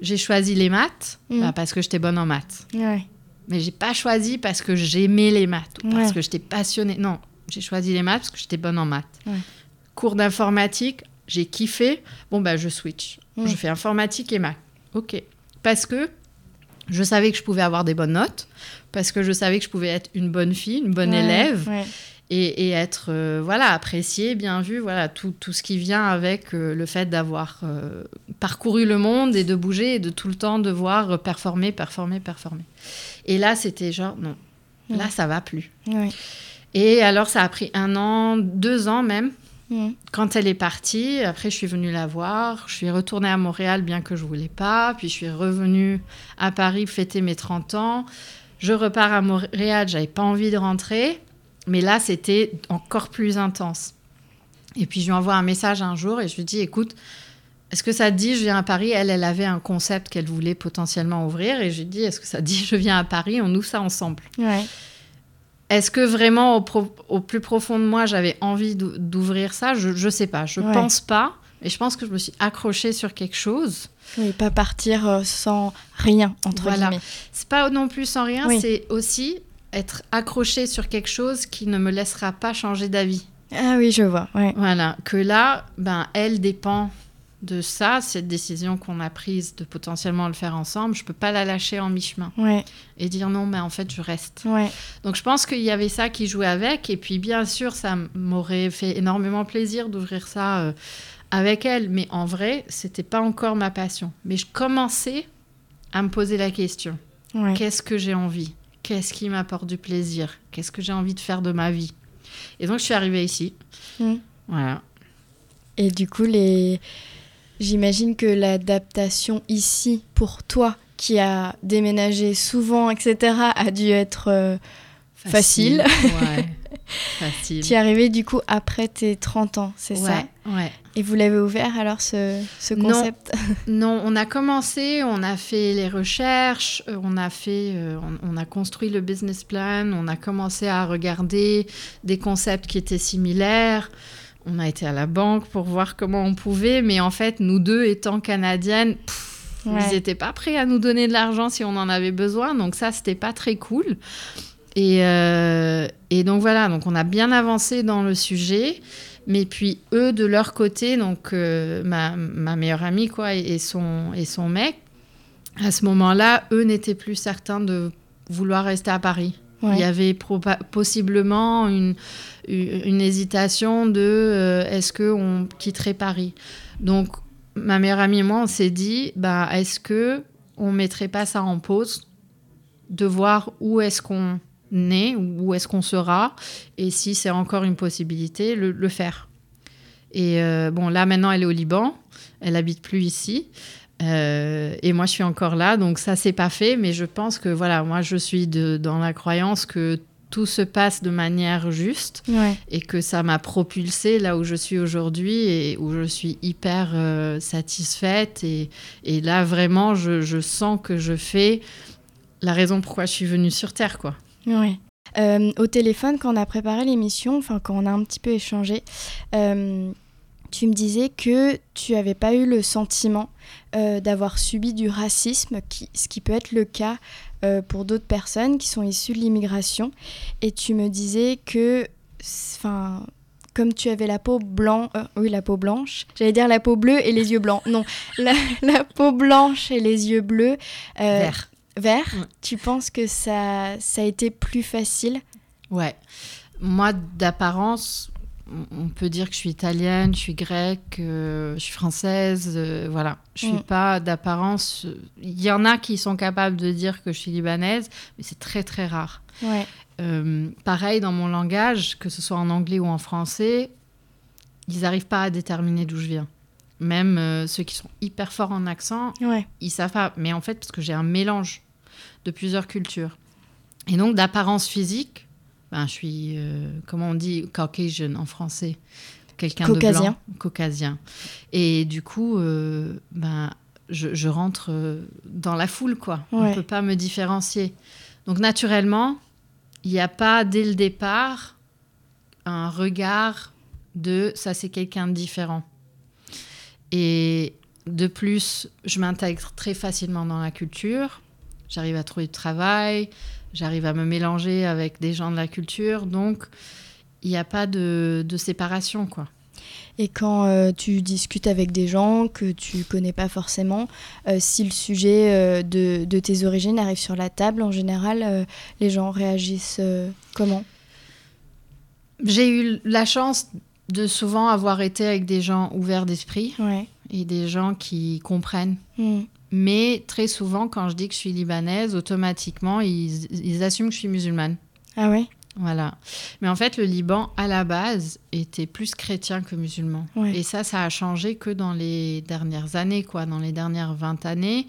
j'ai choisi les maths Mm. bah, parce que j'étais bonne en maths. Ouais. Mais j'ai pas choisi parce que j'aimais les maths ou parce Ouais. que j'étais passionnée. Non, j'ai choisi les maths parce que j'étais bonne en maths. Ouais. Cours d'informatique, j'ai kiffé. Bon, bah, je switch. Je fais informatique et maths. Ok. Parce que je savais que je pouvais avoir des bonnes notes, parce que je savais que je pouvais être une bonne fille, une bonne Ouais, élève ouais. et, et être euh, voilà apprécié, bien vu, voilà tout, tout ce qui vient avec euh, le fait d'avoir euh, parcouru le monde et de bouger et de tout le temps devoir performer, performer, performer. Et là, c'était genre non, là ça va plus. Ouais. Et alors ça a pris un an, deux ans même. Quand elle est partie, après je suis venue la voir, je suis retournée à Montréal bien que je voulais pas, puis je suis revenue à Paris fêter mes 30 ans. Je repars à Montréal, j'avais pas envie de rentrer, mais là c'était encore plus intense. Et puis je lui envoie un message un jour et je lui dis écoute, est-ce que ça te dit je viens à Paris? Elle, elle avait un concept qu'elle voulait potentiellement ouvrir et je lui dis est-ce que ça te dit je viens à Paris, on ouvre ça ensemble. Ouais. Est-ce que vraiment au, plus profond de moi j'avais envie d'ou- d'ouvrir ça? Je ne sais pas, je Ouais. pense pas. Mais je pense que je me suis accrochée sur quelque chose. Oui, pas partir euh, sans rien, entre Voilà. guillemets. C'est pas non plus sans rien, Oui. c'est aussi être accrochée sur quelque chose qui ne me laissera pas changer d'avis. Ah oui, je vois. Ouais. Voilà, que là, ben, elle dépend de ça, cette décision qu'on a prise de potentiellement le faire ensemble. Je peux pas la lâcher en mi-chemin Ouais. et dire non, mais en fait, je reste. Ouais. Donc je pense qu'il y avait ça qui jouait avec. Et puis bien sûr, ça m'aurait fait énormément plaisir d'ouvrir ça euh, avec elle. Mais en vrai, c'était pas encore ma passion. Mais je commençais à me poser la question. Ouais. Qu'est-ce que j'ai envie? Qu'est-ce qui m'apporte du plaisir? Qu'est-ce que j'ai envie de faire de ma vie? Et donc je suis arrivée ici. Mm. Voilà. Et du coup, les... j'imagine que l'adaptation ici, pour toi, qui a déménagé souvent, etc., a dû être... euh, Facile. ouais. Facile. Tu es arrivé du coup après tes 30 ans, c'est ça ouais. Et vous l'avez ouvert alors ce, concept? Non, on a commencé, on a fait les recherches, euh, on a fait, euh, on, on a construit le business plan, on a commencé à regarder des concepts qui étaient similaires. On a été à la banque pour voir comment on pouvait, mais en fait, nous deux étant canadiennes, pff, Ouais. ils n'étaient pas prêts à nous donner de l'argent si on en avait besoin, donc ça, c'était pas très cool. Et, euh, et donc voilà, donc on a bien avancé dans le sujet. Mais puis eux, de leur côté, donc euh, ma, ma meilleure amie quoi, et, et son, et son mec, à ce moment-là, eux n'étaient plus certains de vouloir rester à Paris. Il y avait possiblement une, une, hésitation de euh, est-ce qu'on quitterait Paris? Donc, ma meilleure amie et moi, on s'est dit bah, est-ce que on mettrait pas ça en pause de voir où est-ce qu'on est, où est-ce qu'on sera, et si c'est encore une possibilité, le, faire. Et euh, bon, là maintenant, elle est au Liban, elle habite plus ici. Euh, et moi, je suis encore là, donc ça, c'est pas fait. Mais je pense que voilà, moi, je suis dans la croyance que tout se passe de manière juste et que ça m'a propulsée là où je suis aujourd'hui et où je suis hyper euh, satisfaite. Et, et, là, vraiment, je, je, sens que je fais la raison pourquoi je suis venue sur Terre, quoi. Ouais. Euh, au téléphone, quand on a préparé l'émission, enfin quand on a un petit peu échangé, tu me disais que tu n'avais pas eu le sentiment euh, d'avoir subi du racisme, ce qui peut être le cas euh, pour d'autres personnes qui sont issues de l'immigration. Et tu me disais que, enfin, comme tu avais la peau blanche, euh, oui la peau blanche, j'allais dire la peau bleue et les yeux blancs. Non, la, peau blanche et les yeux bleus. vert. Vert. Tu penses que ça, ça a été plus facile Ouais. Moi, d'apparence, on peut dire que je suis italienne, je suis grecque, euh, je suis française, euh, voilà. Je suis mm. pas d'apparence. Il y en a qui sont capables de dire que je suis libanaise, mais c'est très très rare. Euh, pareil dans mon langage, que ce soit en anglais ou en français, ils n'arrivent pas à déterminer d'où je viens. Même ceux qui sont hyper forts en accent, ils savent pas. Mais en fait, parce que j'ai un mélange de plusieurs cultures. Et donc d'apparence physique, ben, je suis, euh, comment on dit, Caucasian en français Quelqu'un de blanc. Caucasien. Et du coup, euh, ben, je, rentre euh, dans la foule, quoi. On ne peut pas me différencier. Donc, naturellement, il n'y a pas, dès le départ, un regard de ça, c'est quelqu'un de différent. Et de plus, je m'intègre très facilement dans la culture. J'arrive à trouver du travail, J'arrive à me mélanger avec des gens de la culture, donc il n'y a pas de, séparation, quoi. Et quand euh, tu discutes avec des gens que tu connais pas forcément, euh, si le sujet euh, de, de, tes origines arrive sur la table, en général, les gens réagissent comment? J'ai eu la chance de souvent avoir été avec des gens ouverts d'esprit et des gens qui comprennent. Hmm. Mais très souvent, quand je dis que je suis libanaise, automatiquement, ils, assument que je suis musulmane. Ah ouais? Voilà. Mais en fait, le Liban, à la base, était plus chrétien que musulman. Et ça, ça a changé que dans les dernières années, quoi, dans les dernières 20 années,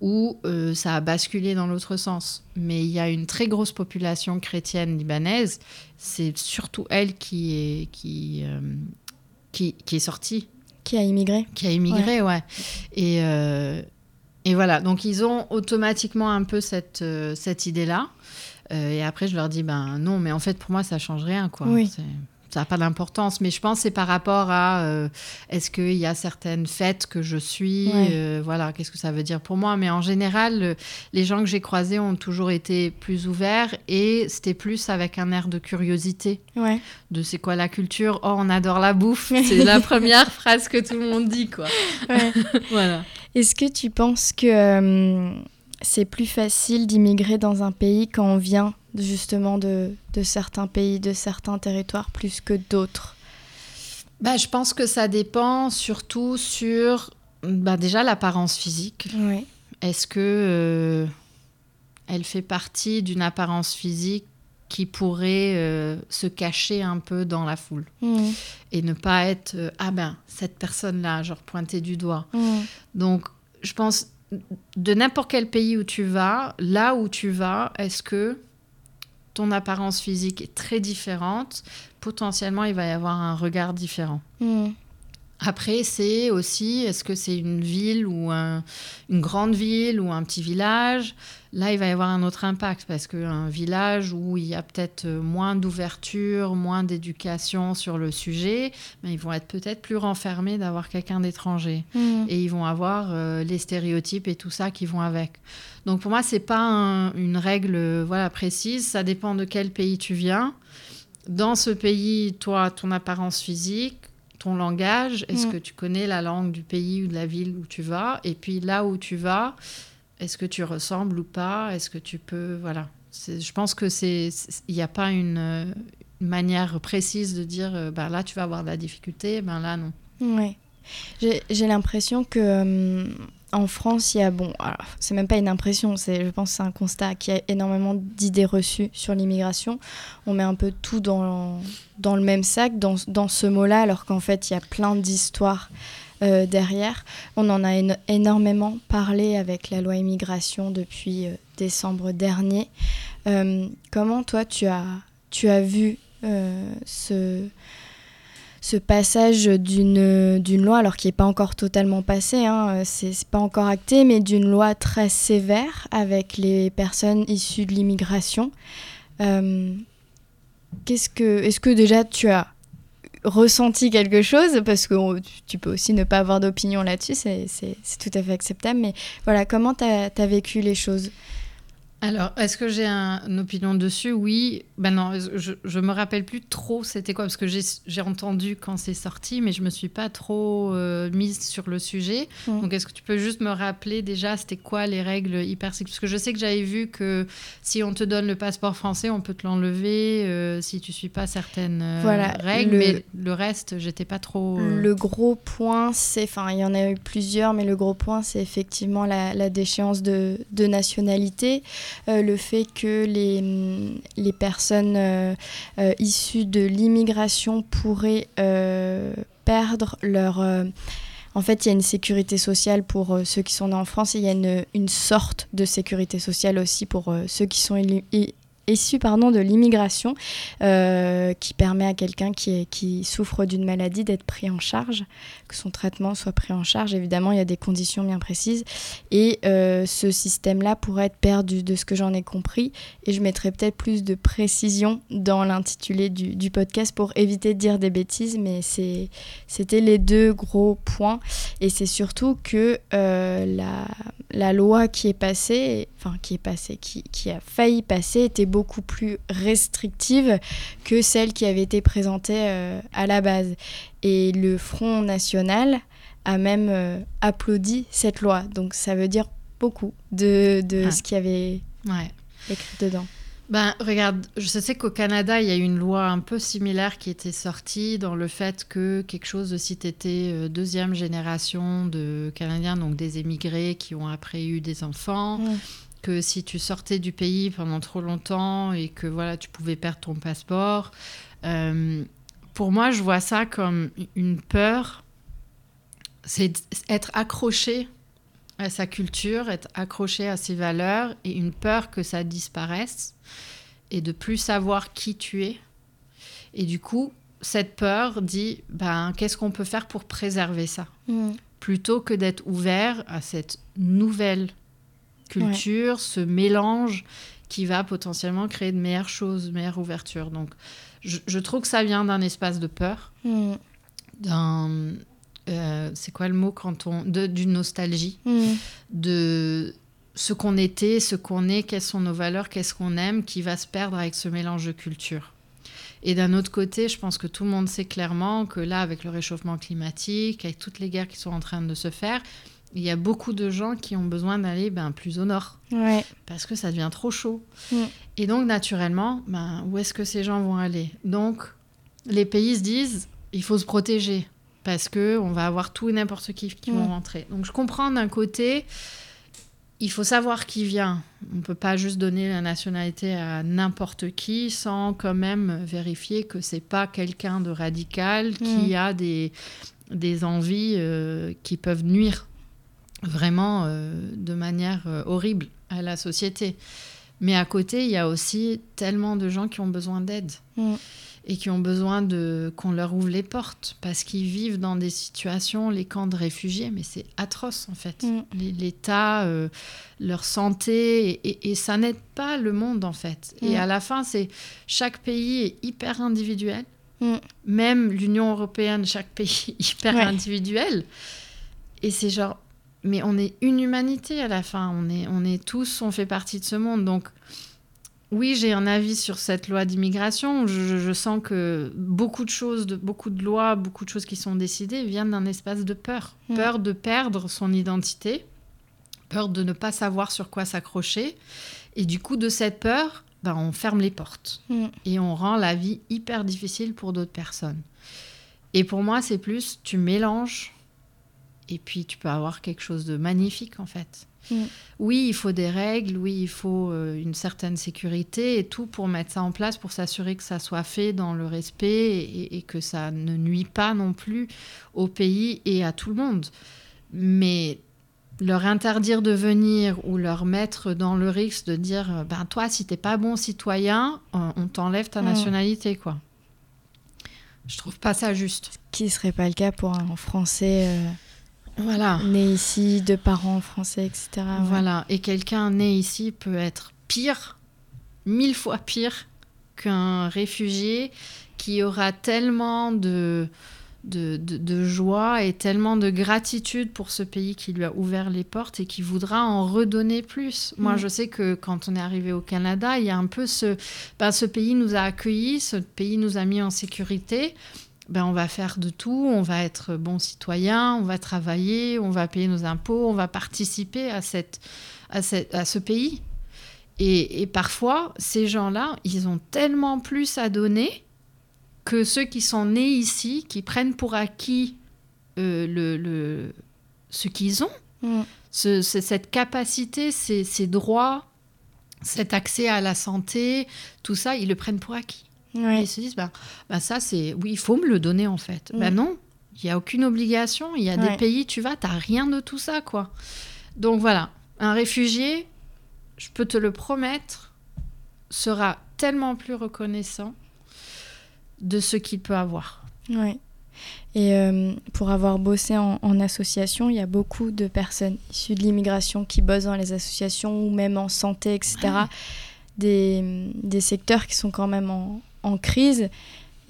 où euh, ça a basculé dans l'autre sens. Mais il y a une très grosse population chrétienne libanaise. C'est surtout elle qui est, qui, euh, qui, est sortie. Qui a immigré. Qui a immigré, ouais. Et. Euh, et voilà, donc ils ont automatiquement un peu cette, cette idée-là. Et après, je leur dis, ben non, mais en fait, pour moi, ça change rien, quoi. Oui ça n'a pas d'importance. Mais je pense que c'est par rapport à euh, est-ce qu'il y a certaines fêtes que je suis, euh, voilà, qu'est-ce que ça veut dire pour moi. Mais en général, les gens que j'ai croisés ont toujours été plus ouverts et c'était plus avec un air de curiosité. De c'est quoi la culture? Oh, on adore la bouffe. C'est la première phrase que tout le monde dit, quoi. voilà. Est-ce que tu penses que euh, c'est plus facile d'immigrer dans un pays quand on vient justement de, certains pays, de certains territoires plus que d'autres bah, Je pense que ça dépend surtout sur bah, déjà l'apparence physique. Est-ce que euh, elle fait partie d'une apparence physique qui pourrait euh, se cacher un peu dans la foule mmh. et ne pas être euh, ah ben cette personne là genre pointée du doigt. Mmh. Donc je pense de n'importe quel pays où tu vas, là où tu vas, est-ce que ton apparence physique est très différente, potentiellement il va y avoir un regard différent. Hmm. Après, c'est aussi, est-ce que c'est une ville ou une grande ville ou un petit village? Là, il va y avoir un autre impact parce qu'un village où il y a peut-être moins d'ouverture, moins d'éducation sur le sujet, mais ils vont être peut-être plus renfermés d'avoir quelqu'un d'étranger. Mmh. Et ils vont avoir euh, les stéréotypes et tout ça qui vont avec. Donc pour moi, c'est pas une règle voilà, précise. Ça dépend de quel pays tu viens. Dans ce pays, toi, ton apparence physique, ton langage, est-ce mmh. que tu connais la langue du pays ou de la ville où tu vas? Et puis là où tu vas, est-ce que tu ressembles ou pas? Est-ce que tu peux. Voilà. Je pense que c'est. Il n'y a pas une, manière précise de dire ben là, tu vas avoir de la difficulté, ben là, non. Oui. J'ai l'impression que. Hum, en France, il y a, bon, c'est même pas une impression, je pense c'est un constat, qu'il y a énormément d'idées reçues sur l'immigration. On met un peu tout dans, dans le même sac, dans, dans ce mot-là, alors qu'en fait, il y a plein d'histoires euh, derrière. On en a énormément parlé avec la loi immigration depuis euh, décembre dernier. Euh, comment toi tu as, tu as vu ce, ce passage d'une loi, alors qui n'est pas encore totalement passé, hein, c'est pas encore acté, mais d'une loi très sévère avec les personnes issues de l'immigration. Qu'est-ce que, est-ce que déjà tu as ressenti quelque chose, parce que tu peux aussi ne pas avoir d'opinion là-dessus, c'est tout à fait acceptable, mais voilà, comment tu as, vécu les choses? Alors, est-ce que j'ai une opinion dessus? Oui. Ben non, je, je me rappelle plus trop c'était quoi, parce que j'ai entendu quand c'est sorti, mais je me suis pas trop euh, mise sur le sujet. Mm. Donc, est-ce que tu peux juste me rappeler déjà c'était quoi les règles hyper Parce que je sais que j'avais vu que si on te donne le passeport français, on peut te l'enlever euh, si tu suis pas certaines euh, règles, mais le reste, j'étais pas trop. Le gros point, c'est, enfin, il y en a eu plusieurs, mais le gros point, c'est effectivement la, la déchéance de, de nationalité. Euh, le fait que les, mm, personnes euh, euh, issues de l'immigration pourraient perdre leur... En fait, il y a une sécurité sociale pour ceux qui sont nés en France et il y a une, une sorte de sécurité sociale aussi pour ceux qui sont issu pardon, de l'immigration euh, qui permet à quelqu'un qui, qui souffre d'une maladie d'être pris en charge, que son traitement soit pris en charge. Évidemment, il y a des conditions bien précises. Et euh, ce système-là pourrait être perdu de ce que j'en ai compris. Et je mettrai peut-être plus de précision dans l'intitulé du, du, podcast pour éviter de dire des bêtises. Mais c'était les deux gros points. Et c'est surtout que euh, la, la loi qui est passée, enfin qui est passée, qui, qui a failli passer, était beaucoup plus restrictive que celle qui avait été présentée euh, à la base. Et le Front National a même euh, applaudi cette loi. Donc ça veut dire beaucoup de, de ah. ce qu'il y avait écrit dedans. Ben, regarde, je sais qu'au Canada, il y a une loi un peu similaire qui était sortie dans le fait que quelque chose de si tu étais euh, deuxième génération de Canadiens, donc des émigrés qui ont après eu des enfants, que si tu sortais du pays pendant trop longtemps et que voilà, tu pouvais perdre ton passeport. Euh, pour moi, je vois ça comme une peur. C'est être accroché à sa culture, être accroché à ses valeurs et une peur que ça disparaisse et de plus savoir qui tu es. Et du coup, cette peur dit ben, qu'est-ce qu'on peut faire pour préserver ça? Mm. Plutôt que d'être ouvert à cette nouvelle culture, ce mélange qui va potentiellement créer de meilleures choses, de meilleures ouvertures. Donc, je, trouve que ça vient d'un espace de peur, mm. d'un. Euh, c'est quoi le mot quand on. d'une nostalgie, mm. de ce qu'on était, ce qu'on est, quelles sont nos valeurs, qu'est-ce qu'on aime, qui va se perdre avec ce mélange de culture. Et d'un autre côté, je pense que tout le monde sait clairement que là, avec le réchauffement climatique, avec toutes les guerres qui sont en train de se faire, il y a beaucoup de gens qui ont besoin d'aller ben, plus au nord. Parce que ça devient trop chaud. Mm. Et donc, naturellement, ben, où est-ce que ces gens vont aller? Donc, les pays se disent, il faut se protéger. Parce qu'on va avoir tout et n'importe qui qui vont mm. rentrer. Donc, je comprends d'un côté, il faut savoir qui vient. On ne peut pas juste donner la nationalité à n'importe qui sans quand même vérifier que c'est pas quelqu'un de radical qui a des, des envies euh, qui peuvent nuire vraiment euh, de manière euh, horrible à la société. Mais à côté, il y a aussi tellement de gens qui ont besoin d'aide. Et qui ont besoin de qu'on leur ouvre les portes parce qu'ils vivent dans des situations, les camps de réfugiés, mais c'est atroce en fait. Mm. L'État, euh, leur santé, et, ça n'aide pas le monde en fait. Et mm. à la fin, c'est chaque pays est hyper individuel. Même l'Union européenne, chaque pays hyper individuel. Et c'est genre, mais on est une humanité à la fin. On est, on est tous, on fait partie de ce monde. Donc, oui, j'ai un avis sur cette loi d'immigration. Je, sens que beaucoup de choses, de, beaucoup de lois, beaucoup de choses qui sont décidées viennent d'un espace de peur. Mm. Peur de perdre son identité, peur de ne pas savoir sur quoi s'accrocher. Et du coup, de cette peur, ben, on ferme les portes Mm. et on rend la vie hyper difficile pour d'autres personnes. Et pour moi, c'est plus, tu mélanges et puis tu peux avoir quelque chose de magnifique en fait. Mm. Oui, il faut des règles, oui, il faut euh, une certaine sécurité et tout pour mettre ça en place, pour s'assurer que ça soit fait dans le respect et, et que ça ne nuit pas non plus au pays et à tout le monde. Mais leur interdire de venir ou leur mettre dans le risque de dire euh, ben toi si t'es pas bon citoyen on t'enlève ta Mm. nationalité quoi je trouve pas ça juste Qui serait pas le cas pour un Français euh, voilà né ici, de parents français, etc. ouais. voilà et quelqu'un né ici peut être pire mille fois pire qu'un réfugié qui aura tellement de de, de- de joie et tellement de gratitude pour ce pays qui lui a ouvert les portes et qui voudra en redonner plus. Moi, Mm. je sais que quand on est arrivé au Canada, il y a un peu ce... Ben, ce pays nous a accueillis, ce pays nous a mis en sécurité. Ben, on va faire de tout, on va être bon citoyen, on va travailler, on va payer nos impôts, on va participer à, cette, à, cette- à ce pays. Et, et parfois, ces gens-là, ils ont tellement plus à donner que ceux qui sont nés ici, qui prennent pour acquis euh, le, le- ce qu'ils ont, Mm. ce- ce- cette capacité, ces, ces droits, cet accès à la santé, tout ça, ils le prennent pour acquis. Ouais. ils se disent, bah, bah ça, c'est. Oui, il faut me le donner, en fait. Mm. Ben non, il n'y a aucune obligation. Il y a Ouais. des pays, tu vas, tu rien de tout ça, quoi. Donc voilà, un réfugié, je peux te le promettre, sera tellement plus reconnaissant de ce qu'il peut avoir. Ouais. Et euh, pour avoir bossé en, en association, il y a beaucoup de personnes issues de l'immigration qui bossent dans les associations ou même en santé, etc. Des, des secteurs qui sont quand même en, en crise.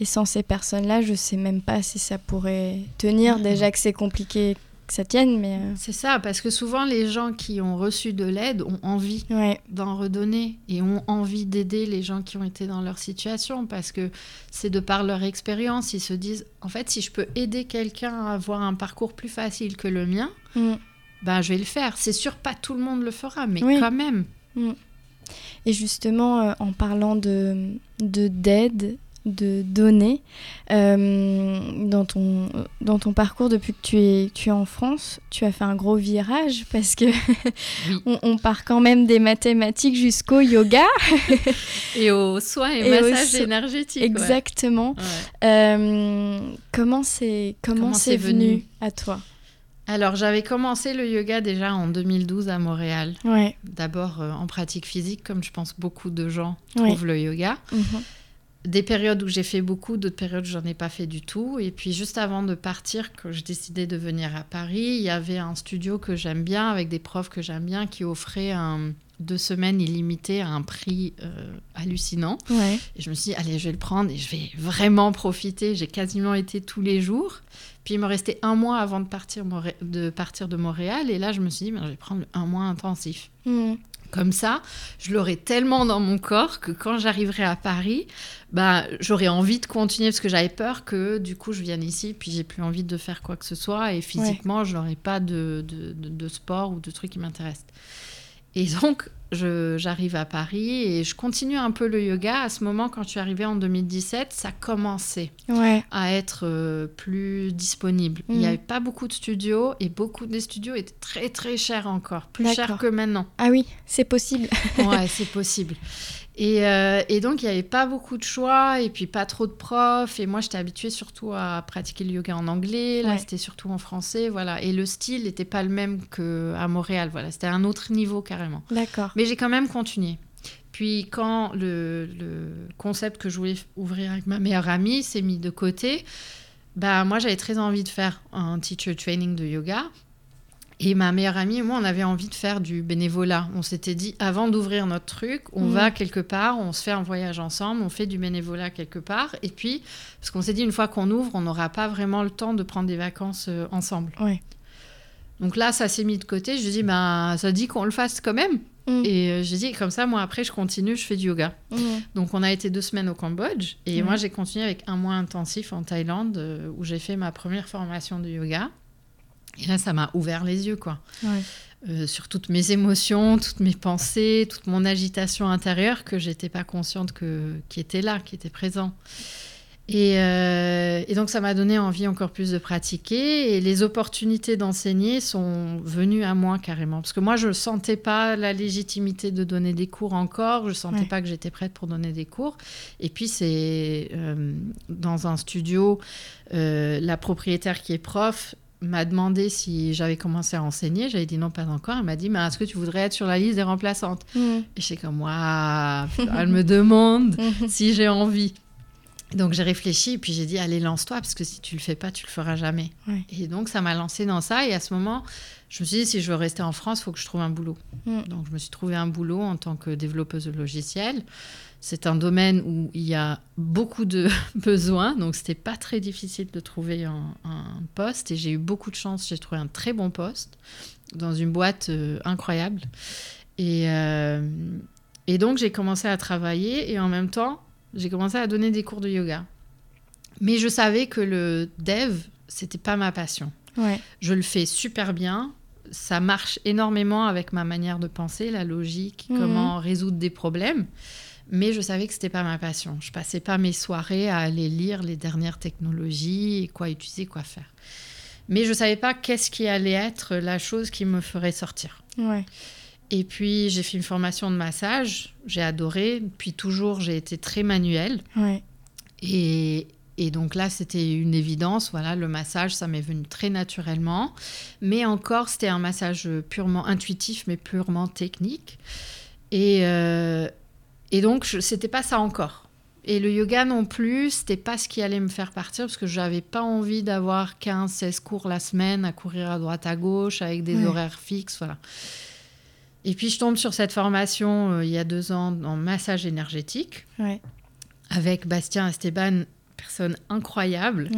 Et sans ces personnes-là, je sais même pas si ça pourrait tenir. Déjà que c'est compliqué que ça tienne, mais euh, C'est ça, parce que souvent, les gens qui ont reçu de l'aide ont envie ouais, d'en redonner et ont envie d'aider les gens qui ont été dans leur situation parce que c'est de par leur expérience, ils se disent en fait si je peux aider quelqu'un à avoir un parcours plus facile que le mien, Mm. ben je vais le faire. C'est sûr pas tout le monde le fera mais Oui. quand même. Et justement, euh, en parlant de de- d'aide, de donner, euh, dans, ton, dans ton parcours depuis que tu es, tu es en France, tu as fait un gros virage parce que on, on part quand même des mathématiques jusqu'au yoga. Et aux soins et, Et massages so- énergétiques. Exactement. Ouais. Euh, comment c'est comment Comment c'est c'est venu, venu à toi? Alors j'avais commencé le yoga déjà en 2012 à Montréal. Ouais. D'abord euh, en pratique physique comme je pense beaucoup de gens Ouais. trouvent le yoga. Mhm. Des périodes où j'ai fait beaucoup, d'autres périodes où j'en ai pas fait du tout. Et puis juste avant de partir, quand je décidais de venir à Paris, il y avait un studio que j'aime bien, avec des profs que j'aime bien, qui offrait un, deux semaines illimitées à un prix euh, hallucinant. Ouais. Et je me suis dit, allez, je vais le prendre et je vais vraiment profiter. J'ai quasiment été tous les jours. Puis il me restait un mois avant de partir, de partir de Montréal. Et là, je me suis dit, ben, je vais prendre un mois intensif. Mhm. Comme ça, je l'aurai tellement dans mon corps que quand j'arriverai à Paris, bah, j'aurai envie de continuer parce que j'avais peur que du coup je vienne ici puis j'ai plus envie de faire quoi que ce soit et physiquement je n'aurai pas de, de, de- de sport ou de trucs qui m'intéressent. Et donc j'arrive à Paris et je continue un peu le yoga. À ce moment, quand je suis arrivée en 2017, ça commençait Ouais. à être euh, plus disponible. Il n'y Mhm. avait pas beaucoup de studios et beaucoup des studios étaient très très chers encore, plus chers que maintenant. Ah oui, c'est possible. Ouais, c'est possible. Et, euh, et donc, il n'y avait pas beaucoup de choix et puis pas trop de profs. Et moi, j'étais habituée surtout à pratiquer le yoga en anglais. Là, Ouais. c'était surtout en français. Voilà. Et le style n'était pas le même qu'à Montréal. Voilà. C'était un autre niveau carrément. D'accord. Mais j'ai quand même continué. Puis, quand le, le concept que je voulais ouvrir avec ma meilleure amie s'est mis de côté, bah, moi, j'avais très envie de faire un teacher training de yoga. Et ma meilleure amie et moi, on avait envie de faire du bénévolat. On s'était dit, avant d'ouvrir notre truc, on Mhm. va quelque part, on se fait un voyage ensemble, on fait du bénévolat quelque part. Et puis, parce qu'on s'est dit, une fois qu'on ouvre, on n'aura pas vraiment le temps de prendre des vacances euh, ensemble. Ouais. Donc là, ça s'est mis de côté. Je dis, bah, ça dit qu'on le fasse quand même. Mhm. Et euh, j'ai dit, comme ça, moi, après, je continue, je fais du yoga. Mhm. Donc, on a été deux semaines au Cambodge. Et moi, j'ai continué avec un mois intensif en Thaïlande, euh, où j'ai fait ma première formation de yoga. Et là, ça m'a ouvert les yeux, quoi. Ouais. sur toutes mes émotions, toutes mes pensées, toute mon agitation intérieure que j'étais pas consciente que qui était là, qui était présent. Euh, et, donc ça m'a donné envie encore plus de pratiquer et les opportunités d'enseigner sont venues à moi carrément parce que moi je ne sentais pas la légitimité de donner des cours encore, je ne sentais pas que j'étais prête pour donner des cours. Et puis c'est euh, dans un studio, euh, la propriétaire qui est prof m'a demandé si j'avais commencé à enseigner. J'avais dit non, pas encore. Elle m'a dit, mais est-ce que tu voudrais être sur la liste des remplaçantes mmh. Et j'étais comme, waouh, elle me demande si j'ai envie. Donc j'ai réfléchi et puis j'ai dit allez lance-toi parce que si tu le fais pas tu le feras jamais. Et donc ça m'a lancé dans ça et à ce moment je me suis dit si je veux rester en France il faut que je trouve un boulot. Mm. Donc je me suis trouvé un boulot en tant que développeuse de logiciels. C'est un domaine où il y a beaucoup de besoins donc c'était pas très difficile de trouver un, poste et j'ai eu beaucoup de chance j'ai trouvé un très bon poste dans une boîte euh, incroyable et euh, et donc j'ai commencé à travailler et en même temps j'ai commencé à donner des cours de yoga. Mais je savais que le dev, c'était pas ma passion. Je le fais super bien. Ça marche énormément avec ma manière de penser, la logique, mhm. comment résoudre des problèmes. Mais je savais que c'était pas ma passion. Je passais pas mes soirées à aller lire les dernières technologies et quoi utiliser, quoi faire. Mais je savais pas qu'est-ce qui allait être la chose qui me ferait sortir. Ouais. Et puis j'ai fait une formation de massage, j'ai adoré. Puis toujours, j'ai été très manuelle. Et, et, donc là, c'était une évidence. Voilà, le massage, ça m'est venu très naturellement. Mais encore, c'était un massage purement intuitif, mais purement technique. Et, euh, et donc, c'était pas ça encore. Et le yoga non plus, c'était pas ce qui allait me faire partir parce que j'avais pas envie d'avoir 15, 16 cours la semaine à courir à droite à gauche avec des horaires fixes. Voilà. Et puis je tombe sur cette formation euh, il y a deux ans en massage énergétique avec Bastien Esteban, personne incroyable.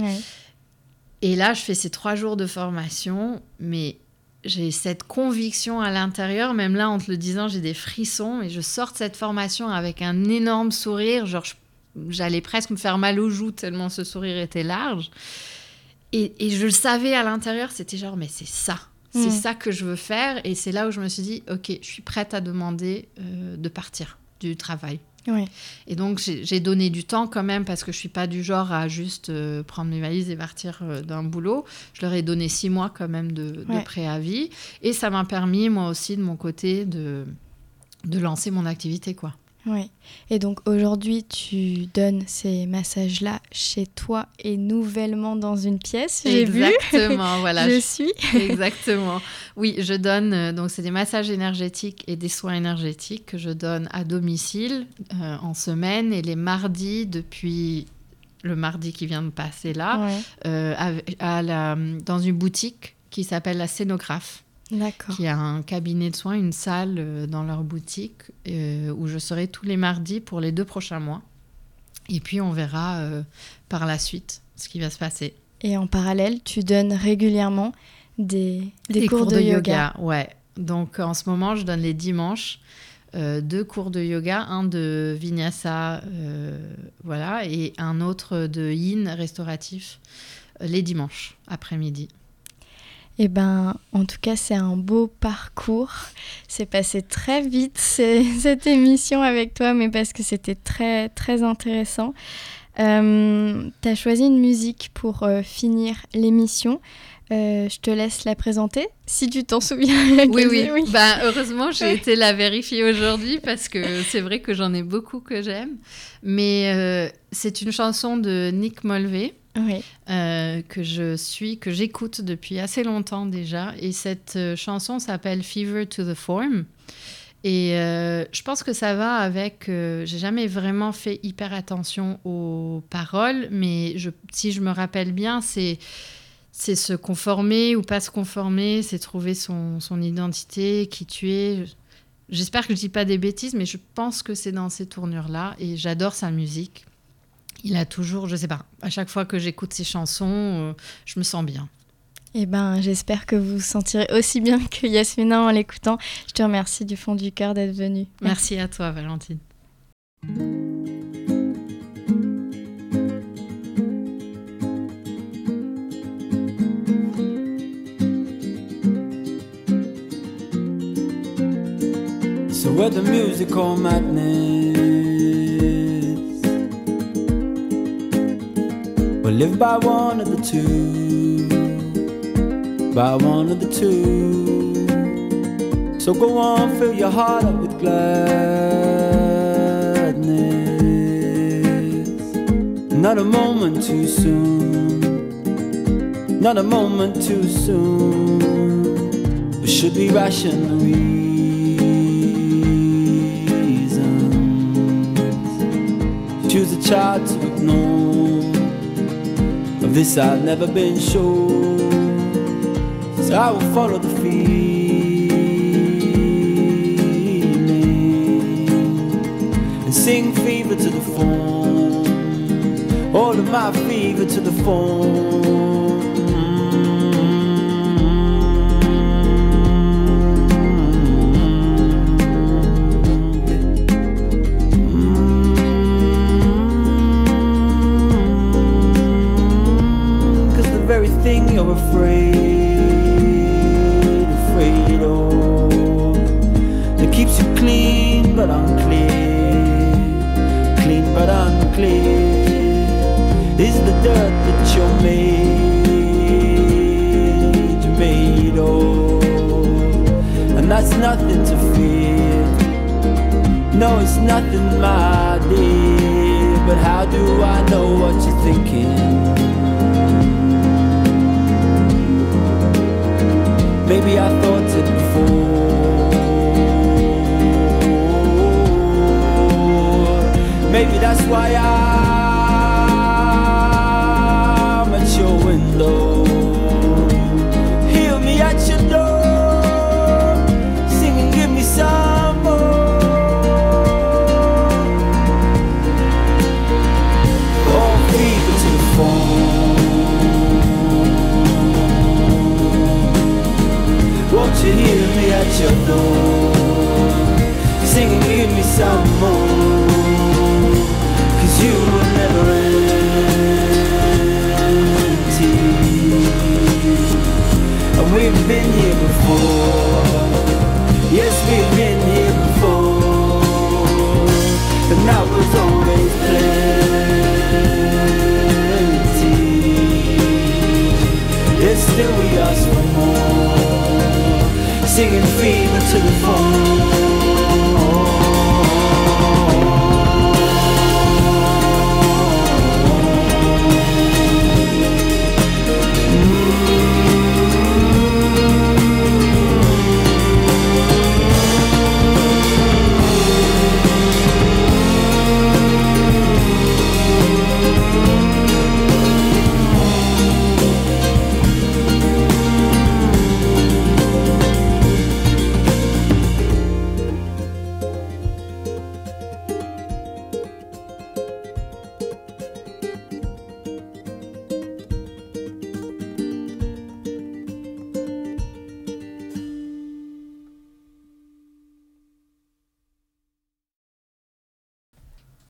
Et là, je fais ces trois jours de formation, mais j'ai cette conviction à l'intérieur, même là en te le disant, j'ai des frissons et je sors de cette formation avec un énorme sourire, genre j'allais presque me faire mal aux joues tellement ce sourire était large. Et, et je le savais à l'intérieur, c'était genre, mais c'est ça, c'est mm. ça que je veux faire. Et c'est là où je me suis dit, OK, je suis prête à demander euh, de partir du travail. Et donc, j'ai donné du temps quand même parce que je suis pas du genre à juste euh, prendre mes valises et partir euh, d'un boulot. Je leur ai donné six mois quand même de, de préavis. Et ça m'a permis, moi aussi, de mon côté, de, de lancer mon activité, quoi. Oui. Et donc aujourd'hui, tu donnes ces massages-là chez toi et nouvellement dans une pièce. J'ai vu. Exactement, voilà. je suis. Exactement. Oui, je donne. Euh, donc c'est des massages énergétiques et des soins énergétiques que je donne à domicile euh, en semaine et les mardis depuis le mardi qui vient de passer là, euh, à la, dans une boutique qui s'appelle la Scénographe qui a un cabinet de soins, une salle euh, dans leur boutique euh, où je serai tous les mardis pour les deux prochains mois. Et puis on verra euh, par la suite ce qui va se passer. Et en parallèle, tu donnes régulièrement des, des, cours, de, yoga. Ouais. Donc en ce moment, je donne les dimanches deux cours de yoga, un de vinyasa, voilà, et un autre de yin restauratif les dimanches après-midi. Eh ben, en tout cas, c'est un beau parcours. C'est passé très vite cette émission avec toi, mais parce que c'était très très intéressant. Euh, tu as choisi une musique pour euh, finir l'émission. Euh, je te laisse la présenter, si tu t'en souviens. oui, oui. oui. Bah, heureusement, j'ai été la vérifier aujourd'hui parce que c'est vrai que j'en ai beaucoup que j'aime. Mais c'est une chanson de Nick Euh, que je suis, que j'écoute depuis assez longtemps déjà. Et cette euh, chanson s'appelle Fever to the Form. Et euh, je pense que ça va avec. J'ai jamais vraiment fait hyper attention aux paroles, mais si je me rappelle bien, c'est c'est se conformer ou pas se conformer, c'est trouver son, son, identité, qui tu es. J'espère que je dis pas des bêtises, mais je pense que c'est dans ces tournures-là et j'adore sa musique il a toujours, je sais pas, à chaque fois que j'écoute ses chansons, euh, je me sens bien. Eh ben, j'espère que vous vous sentirez aussi bien que Yasmina en l'écoutant. Je te remercie du fond du cœur d'être venue. Merci à toi, Valentine. whether music or madness? Live by one of the two, by one of the two. So go on, fill your heart up with gladness. Not a moment too soon, not a moment too soon. We should be ration the reasons? Choose a child to ignore. This I've never been sure. So I will follow the feeling and sing fever to the phone. All of my fever to the phone. Maybe that's why I'm at your window. Hear me at your door. Singing, give me some more. All fever to the phone. Won't you hear me at your door? Singing, give me some Yes, we've been here before, and that was always plenty. Still we ask for more, singing fever to the phone.